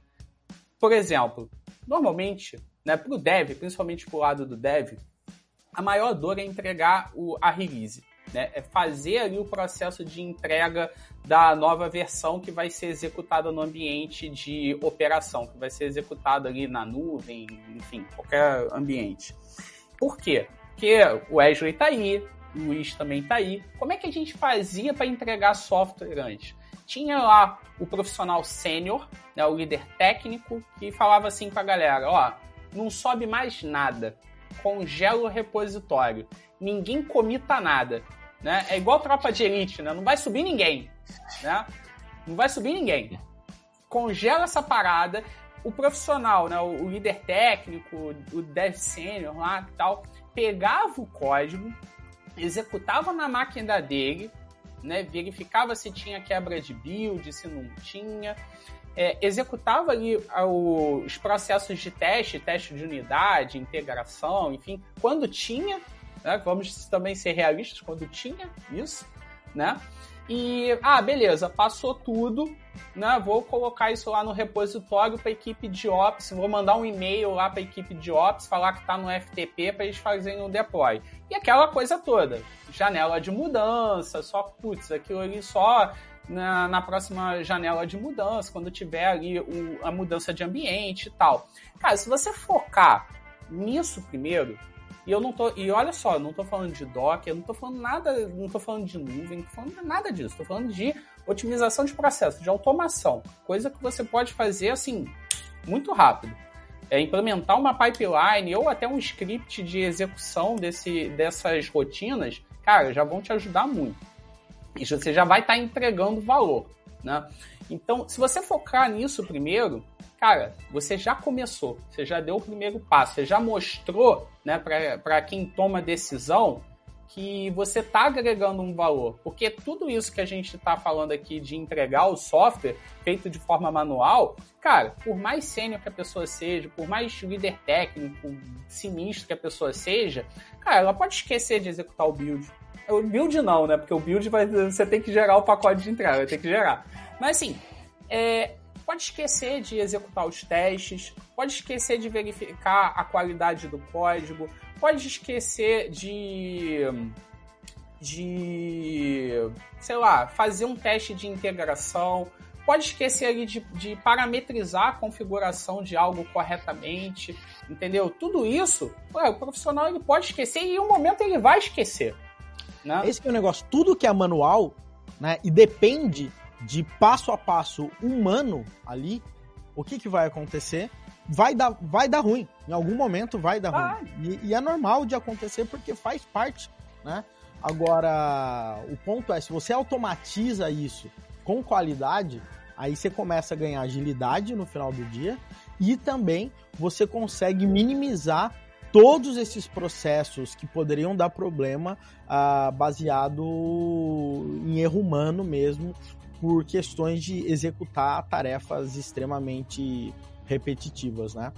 Por exemplo, normalmente, né, para o dev, principalmente para o lado do dev, a maior dor é entregar o, a release. Né? É fazer ali o processo de entrega da nova versão que vai ser executada no ambiente de operação, que vai ser executada ali na nuvem, enfim, qualquer ambiente. Por quê? Porque o Wesley está aí, o Luiz também tá aí. Como é que a gente fazia para entregar software antes? Tinha lá o profissional sênior, né, o líder técnico, que falava assim para a galera: ó, não sobe mais nada, congela o repositório, ninguém comita nada. Né? É igual tropa de elite, né? não vai subir ninguém. Né? Não vai subir ninguém. Congela essa parada. O profissional, né, o líder técnico, o dev sênior lá tal, pegava o código, executava na máquina dele, né, verificava se tinha quebra de build, se não tinha, é, executava ali os processos de teste, teste de unidade, integração, enfim, quando tinha, né, vamos também ser realistas, quando tinha isso, né? E, ah, beleza, passou tudo, né? Vou colocar isso lá no repositório para a equipe de Ops, vou mandar um e-mail lá para a equipe de Ops, falar que está no FTP para eles fazerem o deploy. E aquela coisa toda, janela de mudança, só, putz, aquilo ali só na, na próxima janela de mudança, quando tiver ali o, a mudança de ambiente e tal. Cara, se você focar nisso primeiro, e eu não tô. E olha só, não tô falando de Docker, eu não tô falando nada, não tô falando de nuvem, não tô falando nada disso. Tô falando de otimização de processo, de automação. Coisa que você pode fazer assim, muito rápido. É implementar uma pipeline ou até um script de execução desse, dessas rotinas, cara, já vão te ajudar muito. E você já vai estar tá entregando valor, né? Então, se você focar nisso primeiro, cara, você já começou, você já deu o primeiro passo, você já mostrou, né, para quem toma decisão que você está agregando um valor. Porque tudo isso que a gente está falando aqui de entregar o software feito de forma manual, cara, por mais sênior que a pessoa seja, por mais líder técnico, sinistro que a pessoa seja, cara, ela pode esquecer de executar o build. O build não, né? Porque o build vai, você tem que gerar o pacote de entrega, vai ter que gerar. Mas assim, é, pode esquecer de executar os testes, pode esquecer de verificar a qualidade do código, pode esquecer de de sei lá, fazer um teste de integração, pode esquecer de, de, parametrizar a configuração de algo corretamente, entendeu? Tudo isso, ué, o profissional ele pode esquecer e em um momento ele vai esquecer. Né? Esse que é o negócio, tudo que é manual, né, e depende de passo a passo humano ali, o que, que vai acontecer? Vai dar, vai dar ruim. Em algum momento vai dar ah. ruim. E, e, é normal de acontecer porque faz parte, né? Agora, o ponto é, se você automatiza isso com qualidade, aí você começa a ganhar agilidade no final do dia e também você consegue minimizar todos esses processos que poderiam dar problema ah, baseado em erro humano mesmo por questões de executar tarefas extremamente repetitivas, né?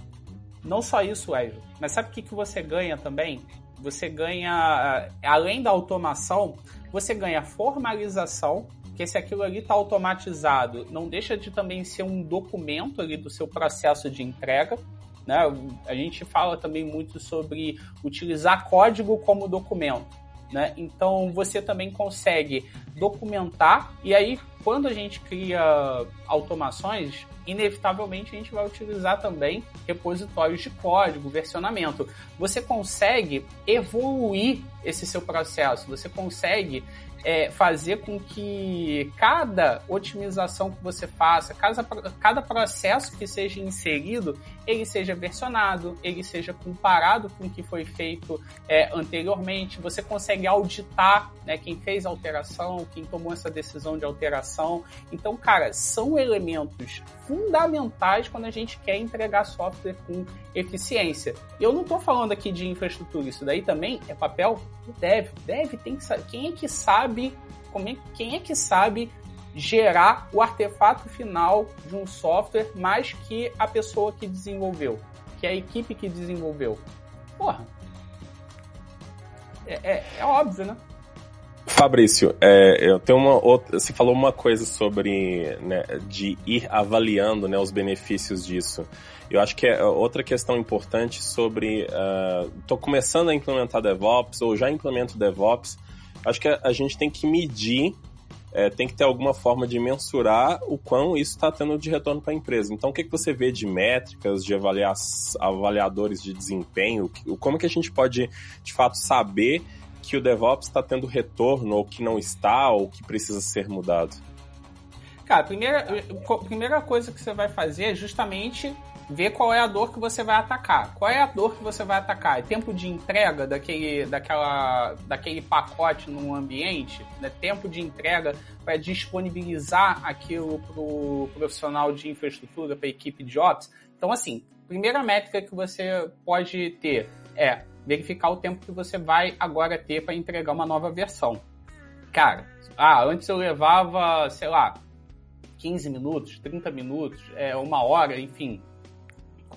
Não só isso, Wesley, mas sabe o que, que você ganha também? Você ganha, além da automação, você ganha formalização, que se aquilo ali está automatizado, não deixa de também ser um documento ali do seu processo de entrega. Né? A gente fala também muito sobre utilizar código como documento. Né? Então você também consegue documentar e aí quando a gente cria automações, inevitavelmente a gente vai utilizar também repositórios de código, versionamento. Você consegue evoluir esse seu processo, você consegue é, fazer com que cada otimização que você faça, cada, cada processo que seja inserido, ele seja versionado, ele seja comparado com o que foi feito é, anteriormente. Você consegue auditar né, quem fez a alteração, quem tomou essa decisão de alteração. Então, cara, são elementos fundamentais quando a gente quer entregar software com eficiência. E eu não estou falando aqui de infraestrutura, isso daí também é papel do dev. Dev tem que saber. Quem é que sabe como é, quem é que sabe gerar o artefato final de um software mais que a pessoa que desenvolveu, que é a equipe que desenvolveu. Porra. É, é, é óbvio, né? Fabrício, é, eu tenho uma outra. Você falou uma coisa sobre né, de ir avaliando né, os benefícios disso. Eu acho que é outra questão importante sobre. Estou uh, começando a implementar DevOps ou já implemento DevOps. Acho que a, a gente tem que medir, é, tem que ter alguma forma de mensurar o quão isso está tendo de retorno para a empresa. Então, o que, que você vê de métricas, de avaliadores de desempenho? Como que a gente pode, de fato, saber que o DevOps está tendo retorno, ou que não está, ou que precisa ser mudado? Cara, a primeira, a primeira coisa que você vai fazer é justamente ver qual é a dor que você vai atacar. Qual é a dor que você vai atacar? É tempo de entrega daquele, daquela, daquele pacote no ambiente? Né? Tempo de entrega para disponibilizar aquilo para o profissional de infraestrutura, para a equipe de Ops? Então, assim, primeira métrica que você pode ter é verificar o tempo que você vai agora ter para entregar uma nova versão. Cara, ah, antes eu levava, sei lá, 15 minutos, 30 minutos, é, uma hora, enfim,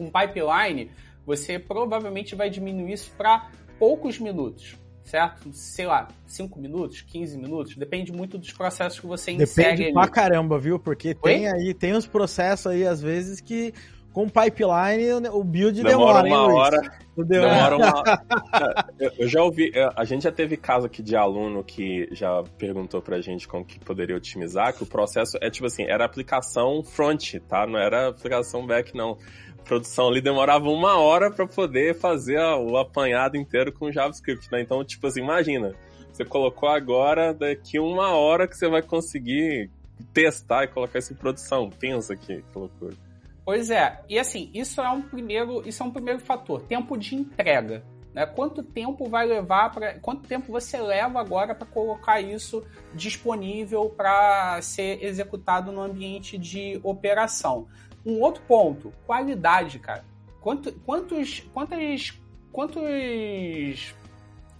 com pipeline, você provavelmente vai diminuir isso para poucos minutos, certo? Sei lá, 5 minutos, 15 minutos, depende muito dos processos que você depende insere. Depende pra caramba, viu? Porque tem aí, tem uns processos aí, às vezes, que com pipeline o build demora, demora uma hein, hora. Demora uma... eu já ouvi, a gente já teve caso aqui de aluno que já perguntou pra gente como que poderia otimizar, que o processo é tipo assim, era aplicação front, tá? Não era aplicação back, não produção ali demorava uma hora para poder fazer o apanhado inteiro com JavaScript, né? Então, tipo assim, imagina, você colocou agora, daqui uma hora que você vai conseguir testar e colocar isso em produção. Pensa que, que loucura. Pois é, e assim, isso é um primeiro, isso é um primeiro fator, tempo de entrega. Né? Quanto tempo vai levar para, quanto tempo você leva agora para colocar isso disponível para ser executado no ambiente de operação? Um outro ponto, qualidade, cara. Quanto, quantos, quantas, quantos,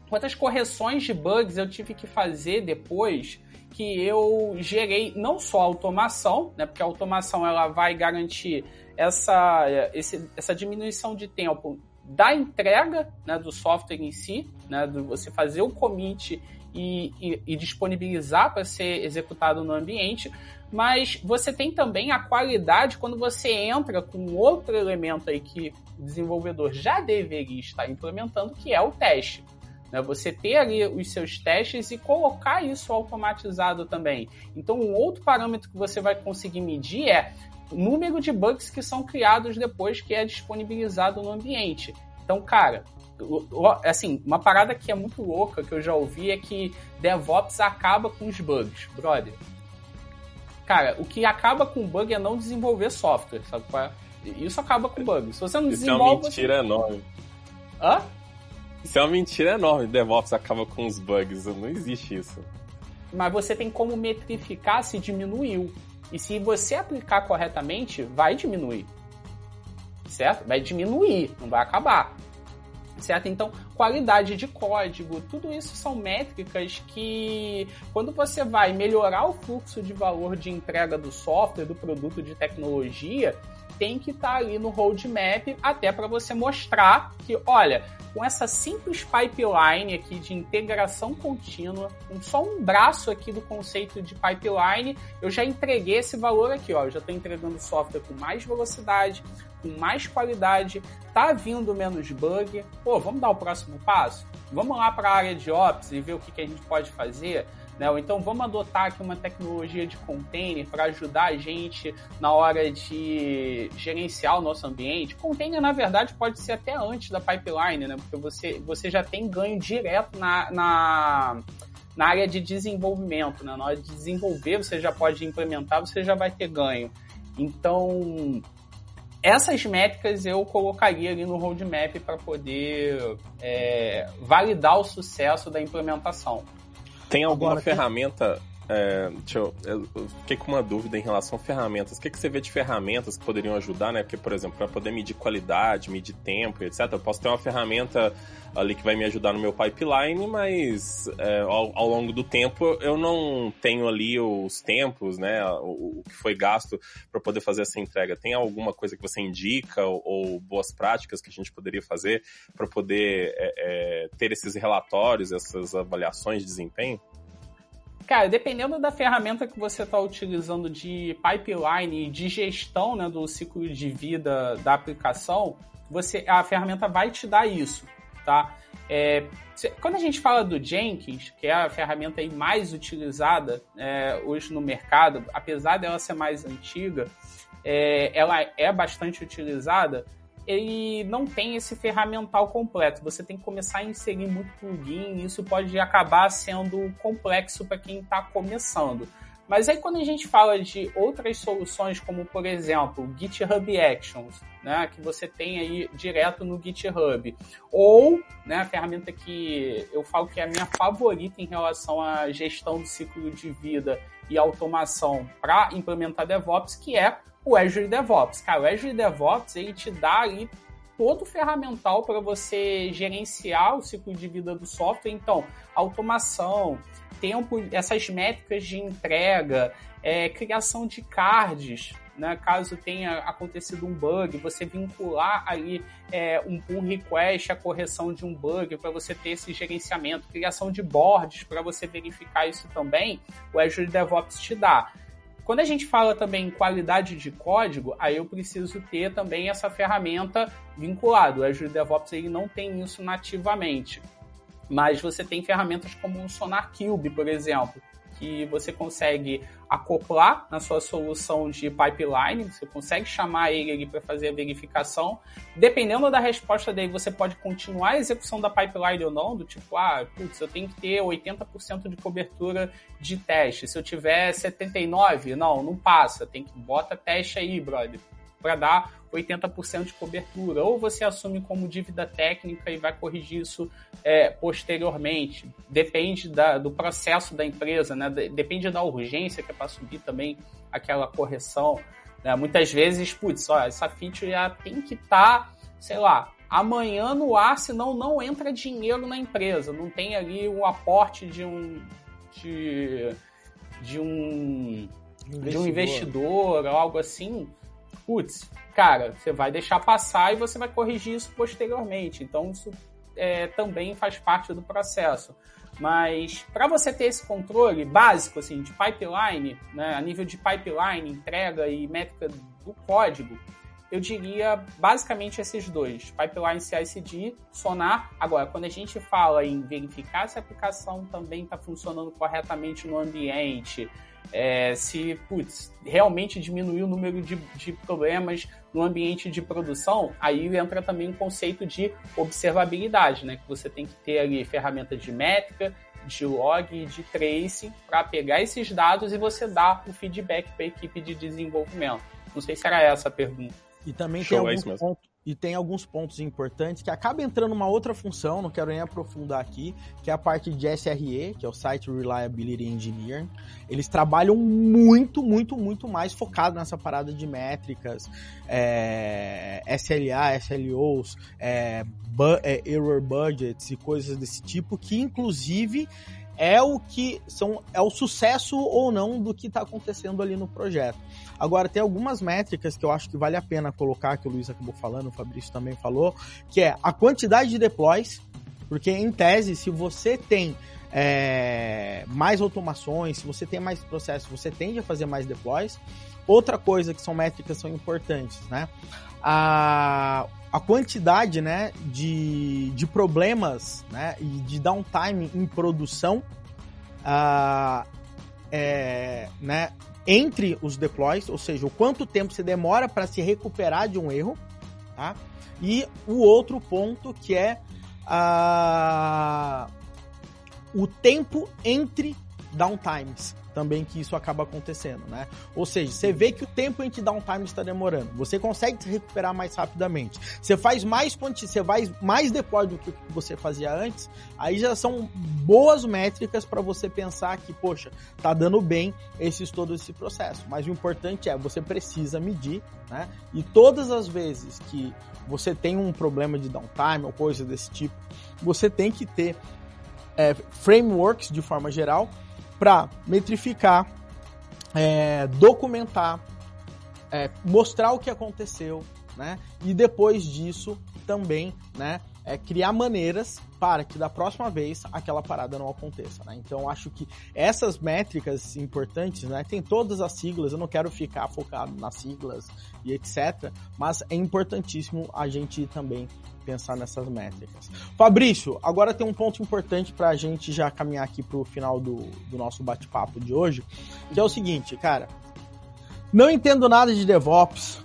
quantas correções de bugs eu tive que fazer depois que eu gerei não só automação, né, porque a automação ela vai garantir essa, esse, essa diminuição de tempo da entrega né, do software em si, né, de você fazer o commit e, e, e disponibilizar para ser executado no ambiente, mas você tem também a qualidade quando você entra com outro elemento aí que o desenvolvedor já deveria estar implementando, que é o teste. Né? Você ter ali os seus testes e colocar isso automatizado também. Então, um outro parâmetro que você vai conseguir medir é o número de bugs que são criados depois que é disponibilizado no ambiente. Então, cara, assim, uma parada que é muito louca que eu já ouvi é que DevOps acaba com os bugs, brother. Cara, o que acaba com bug é não desenvolver software, sabe? É? Isso acaba com bug. Se você não Isso desenvolve. é uma mentira você... enorme. Hã? Isso é uma mentira enorme. DevOps acaba com os bugs. Não existe isso. Mas você tem como metrificar se diminuiu. E se você aplicar corretamente, vai diminuir. Certo? Vai diminuir, não vai acabar certo? Então, qualidade de código, tudo isso são métricas que, quando você vai melhorar o fluxo de valor de entrega do software, do produto de tecnologia, tem que estar tá ali no roadmap até para você mostrar que, olha, com essa simples pipeline aqui de integração contínua, com só um braço aqui do conceito de pipeline, eu já entreguei esse valor aqui, ó, eu já estou entregando software com mais velocidade, com mais qualidade, tá vindo menos bug. Pô, vamos dar o próximo passo? Vamos lá para a área de Ops e ver o que, que a gente pode fazer? Né? Ou então vamos adotar aqui uma tecnologia de container para ajudar a gente na hora de gerenciar o nosso ambiente. Container, na verdade, pode ser até antes da pipeline, né? Porque você, você já tem ganho direto na, na, na área de desenvolvimento. Né? Na hora de desenvolver, você já pode implementar, você já vai ter ganho. Então, essas métricas eu colocaria ali no roadmap para poder é, validar o sucesso da implementação. Tem alguma Agora, ferramenta é, eu, eu, fiquei com uma dúvida em relação a ferramentas. O que, que você vê de ferramentas que poderiam ajudar, né? Porque, por exemplo, para poder medir qualidade, medir tempo, etc., eu posso ter uma ferramenta ali que vai me ajudar no meu pipeline, mas é, ao, ao, longo do tempo eu não tenho ali os tempos, né? O, o que foi gasto para poder fazer essa entrega. Tem alguma coisa que você indica ou, ou boas práticas que a gente poderia fazer para poder é, é, ter esses relatórios, essas avaliações de desempenho? Cara, dependendo da ferramenta que você está utilizando de pipeline e de gestão né, do ciclo de vida da aplicação, você, a ferramenta vai te dar isso, tá? É, quando a gente fala do Jenkins, que é a ferramenta mais utilizada é, hoje no mercado, apesar dela ser mais antiga, é, ela é bastante utilizada. Ele não tem esse ferramental completo. Você tem que começar a inserir muito plugin, isso pode acabar sendo complexo para quem está começando. Mas aí quando a gente fala de outras soluções, como por exemplo GitHub Actions, né, que você tem aí direto no GitHub, ou né, a ferramenta que eu falo que é a minha favorita em relação à gestão do ciclo de vida e automação para implementar DevOps, que é o Azure DevOps. Cara, o Azure DevOps ele te dá aí todo o ferramental para você gerenciar o ciclo de vida do software. Então, automação, tempo, essas métricas de entrega, é, criação de cards, né, caso tenha acontecido um bug, você vincular ali é, um pull request, a correção de um bug, para você ter esse gerenciamento, criação de boards para você verificar isso também, o Azure DevOps te dá. Quando a gente fala também em qualidade de código, aí eu preciso ter também essa ferramenta vinculada. O Azure DevOps ele não tem isso nativamente. Mas você tem ferramentas como o SonarQube, por exemplo, que você consegue acoplar na sua solução de pipeline, você consegue chamar ele ali para fazer a verificação. Dependendo da resposta dele, você pode continuar a execução da pipeline ou não, do tipo, ah, putz, eu tenho que ter 80% de cobertura de teste. Se eu tiver 79, não, não passa, tem que bota teste aí, brother para dar 80% de cobertura, ou você assume como dívida técnica e vai corrigir isso é, posteriormente. Depende da, do processo da empresa, né? depende da urgência que é para subir também aquela correção. Né? Muitas vezes, putz, ó, essa feature já tem que estar, tá, sei lá, amanhã no ar, senão não entra dinheiro na empresa, não tem ali um aporte de um. de, de um. Investidor. de um investidor, algo assim, putz, cara, você vai deixar passar e você vai corrigir isso posteriormente. Então, isso é, também faz parte do processo. Mas para você ter esse controle básico assim de pipeline, né, a nível de pipeline, entrega e métrica do código, eu diria basicamente esses dois: pipeline CI/CD, Sonar. Agora, quando a gente fala em verificar se a aplicação também está funcionando corretamente no ambiente, é, se putz, realmente diminuir o número de, de problemas no ambiente de produção, aí entra também o conceito de observabilidade, né? Que você tem que ter ali ferramentas de métrica, de log e de trace para pegar esses dados e você dar o feedback para a equipe de desenvolvimento. Não sei se era essa a pergunta. E também Show, tem alguns pontos, e tem alguns pontos importantes que acaba entrando uma outra função, não quero nem aprofundar aqui, que é a parte de SRE, que é o Site Reliability Engineer. Eles trabalham muito, muito, muito mais focado nessa parada de métricas, é, SLA, SLOs, é, bu é, error budgets e coisas desse tipo, que inclusive é o que são é o sucesso ou não do que está acontecendo ali no projeto. Agora tem algumas métricas que eu acho que vale a pena colocar que o Luiz acabou falando, o Fabrício também falou, que é a quantidade de deploys, porque em tese se você tem é, mais automações, se você tem mais processos, você tende a fazer mais deploys. Outra coisa que são métricas são importantes, né? A, a quantidade né, de, de problemas né, e de downtime em produção uh, é, né, entre os deploys, ou seja, o quanto tempo você demora para se recuperar de um erro, tá? E o outro ponto que é uh, o tempo entre downtimes também que isso acaba acontecendo, né? Ou seja, você vê que o tempo entre downtime está demorando, você consegue se recuperar mais rapidamente. Você faz mais você faz mais deploy do que você fazia antes, aí já são boas métricas para você pensar que, poxa, tá dando bem esses todo esse processo. Mas o importante é você precisa medir, né? E todas as vezes que você tem um problema de downtime ou coisa desse tipo, você tem que ter é, frameworks de forma geral para metrificar, é, documentar, é, mostrar o que aconteceu, né? E depois disso também, né? É, criar maneiras para que da próxima vez aquela parada não aconteça, né? Então acho que essas métricas importantes, né? Tem todas as siglas, eu não quero ficar focado nas siglas e etc, mas é importantíssimo a gente também pensar nessas métricas. Fabrício, agora tem um ponto importante para a gente já caminhar aqui para o final do, do nosso bate-papo de hoje, que é o seguinte, cara. Não entendo nada de DevOps,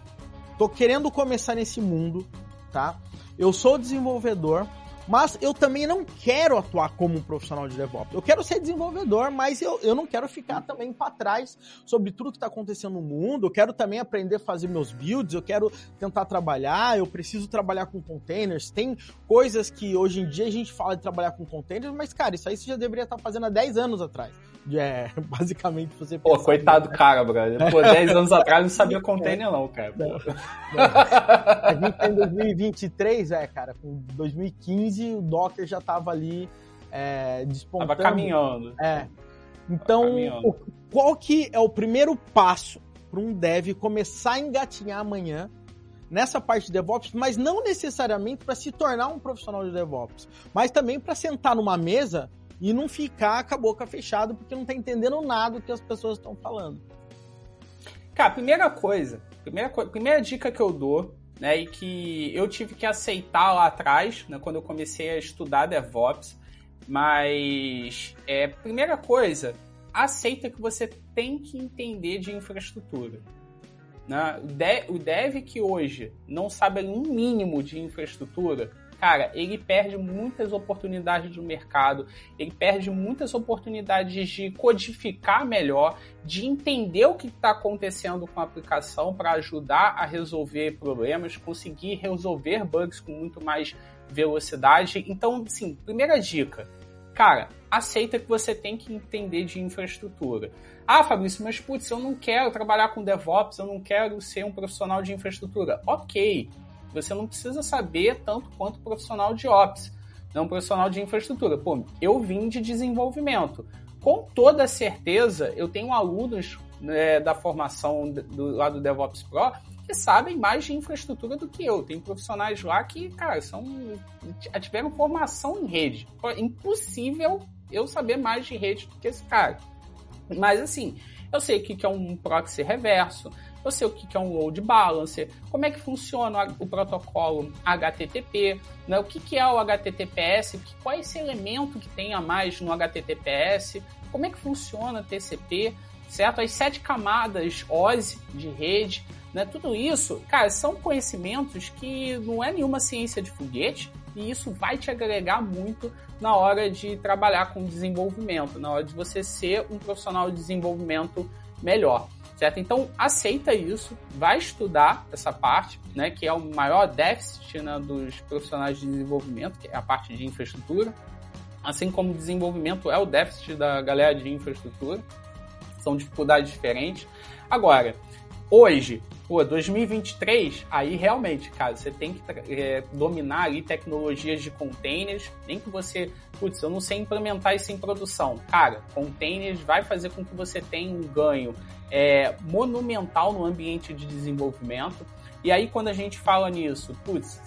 tô querendo começar nesse mundo, tá? Eu sou desenvolvedor, mas eu também não quero atuar como um profissional de DevOps. Eu quero ser desenvolvedor, mas eu, eu não quero ficar também para trás sobre tudo que está acontecendo no mundo. Eu quero também aprender a fazer meus builds, eu quero tentar trabalhar, eu preciso trabalhar com containers. Tem coisas que hoje em dia a gente fala de trabalhar com containers, mas, cara, isso aí você já deveria estar tá fazendo há 10 anos atrás. É, basicamente, você Pô, coitado do cara, brother. Pô, 10 anos atrás não sabia container, não, cara. Não. A gente tem 2023, é, cara, com 2015 o Docker já tava ali é, despontando. Tava caminhando. É. Então, o, qual que é o primeiro passo para um dev começar a engatinhar amanhã nessa parte de DevOps, mas não necessariamente para se tornar um profissional de DevOps, mas também para sentar numa mesa e não ficar com a boca fechada porque não tá entendendo nada do que as pessoas estão falando. Cara, primeira coisa, primeira, primeira dica que eu dou, né, e que eu tive que aceitar lá atrás, né, quando eu comecei a estudar DevOps, mas é primeira coisa, aceita que você tem que entender de infraestrutura. Né? O dev que hoje não sabe um mínimo de infraestrutura, cara, ele perde muitas oportunidades do mercado, ele perde muitas oportunidades de codificar melhor, de entender o que está acontecendo com a aplicação para ajudar a resolver problemas, conseguir resolver bugs com muito mais velocidade. Então, assim, primeira dica, cara, aceita que você tem que entender de infraestrutura. Ah, Fabrício, mas putz, eu não quero trabalhar com DevOps, eu não quero ser um profissional de infraestrutura. Ok, você não precisa saber tanto quanto profissional de Ops, não profissional de infraestrutura. Pô, eu vim de desenvolvimento. Com toda certeza, eu tenho alunos né, da formação do lado do DevOps Pro que sabem mais de infraestrutura do que eu. Tem profissionais lá que, cara, são tiveram formação em rede. É impossível eu saber mais de rede do que esse cara. Mas assim, eu sei o que é um proxy reverso, eu sei o que é um load balancer, como é que funciona o protocolo HTTP, né? o que é o HTTPS, qual é esse elemento que tem a mais no HTTPS, como é que funciona TCP, certo? As sete camadas OSI de rede, né? Tudo isso, cara, são conhecimentos que não é nenhuma ciência de foguete e isso vai te agregar muito na hora de trabalhar com desenvolvimento, na hora de você ser um profissional de desenvolvimento melhor certo? Então aceita isso, vai estudar essa parte, né, que é o maior déficit né, dos profissionais de desenvolvimento, que é a parte de infraestrutura, assim como desenvolvimento é o déficit da galera de infraestrutura, são dificuldades diferentes. Agora, hoje, pô, 2023, aí realmente, cara, você tem que é, dominar ali tecnologias de containers, nem que você, putz, eu não sei implementar isso em produção. Cara, containers vai fazer com que você tenha um ganho é, monumental no ambiente de desenvolvimento. E aí, quando a gente fala nisso, putz,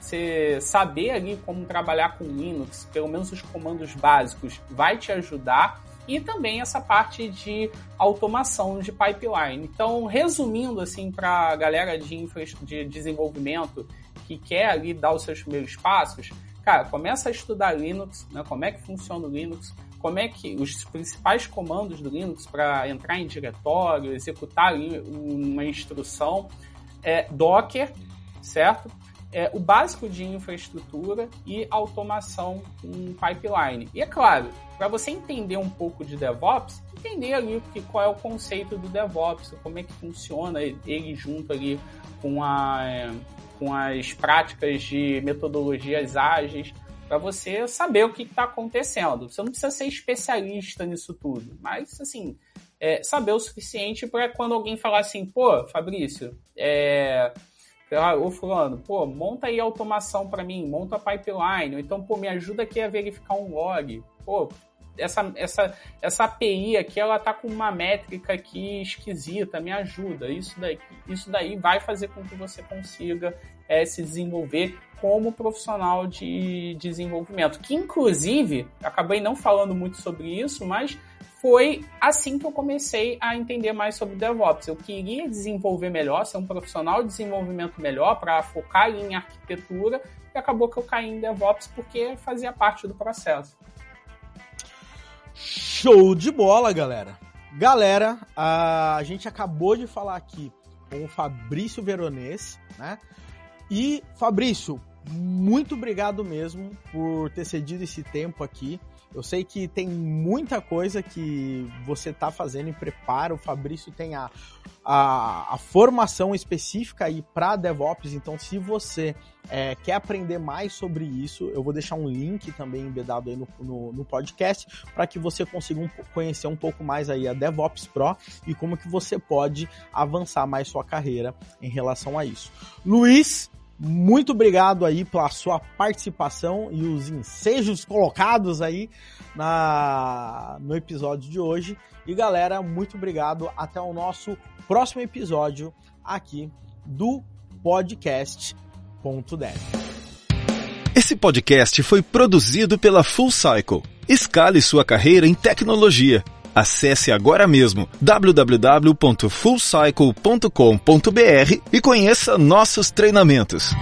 você saber ali como trabalhar com Linux, pelo menos os comandos básicos, vai te ajudar. E também essa parte de automação de pipeline. Então, resumindo assim para a galera de, de desenvolvimento que quer ali dar os seus primeiros passos, cara, começa a estudar Linux, né? Como é que funciona o Linux, como é que os principais comandos do Linux para entrar em diretório, executar uma instrução, é Docker, certo? É, o básico de infraestrutura e automação em pipeline. E é claro, para você entender um pouco de DevOps, entender ali que, qual é o conceito do DevOps, como é que funciona ele junto ali com, a, com as práticas de metodologias ágeis, para você saber o que está acontecendo. Você não precisa ser especialista nisso tudo, mas assim, é, saber o suficiente para quando alguém falar assim, pô, Fabrício, é, ô fulano, pô, monta aí automação para mim, monta a pipeline, ou então, pô, me ajuda aqui a verificar um log. Pô, essa, essa, essa API aqui, ela tá com uma métrica aqui esquisita, me ajuda. Isso daí, isso daí vai fazer com que você consiga é, se desenvolver como profissional de desenvolvimento. Que, inclusive, acabei não falando muito sobre isso, mas foi assim que eu comecei a entender mais sobre DevOps. Eu queria desenvolver melhor, ser um profissional de desenvolvimento melhor para focar em arquitetura e acabou que eu caí em DevOps porque fazia parte do processo. Show de bola, galera. Galera, a gente acabou de falar aqui com o Fabrício Veronese, né? E, Fabrício, muito obrigado mesmo por ter cedido esse tempo aqui. Eu sei que tem muita coisa que você está fazendo em preparo. O Fabrício tem a, a, a formação específica aí para DevOps. Então, se você é, quer aprender mais sobre isso, eu vou deixar um link também embedado aí no, no, no podcast para que você consiga um, conhecer um pouco mais aí a DevOps Pro e como que você pode avançar mais sua carreira em relação a isso. Luiz, muito obrigado aí pela sua participação e os ensejos colocados aí na, no episódio de hoje. E galera, muito obrigado. Até o nosso próximo episódio aqui do podcast Ponto Dev. Esse podcast foi produzido pela Full Cycle. Escale sua carreira em tecnologia. Acesse agora mesmo www.fullcycle.com.br e conheça nossos treinamentos.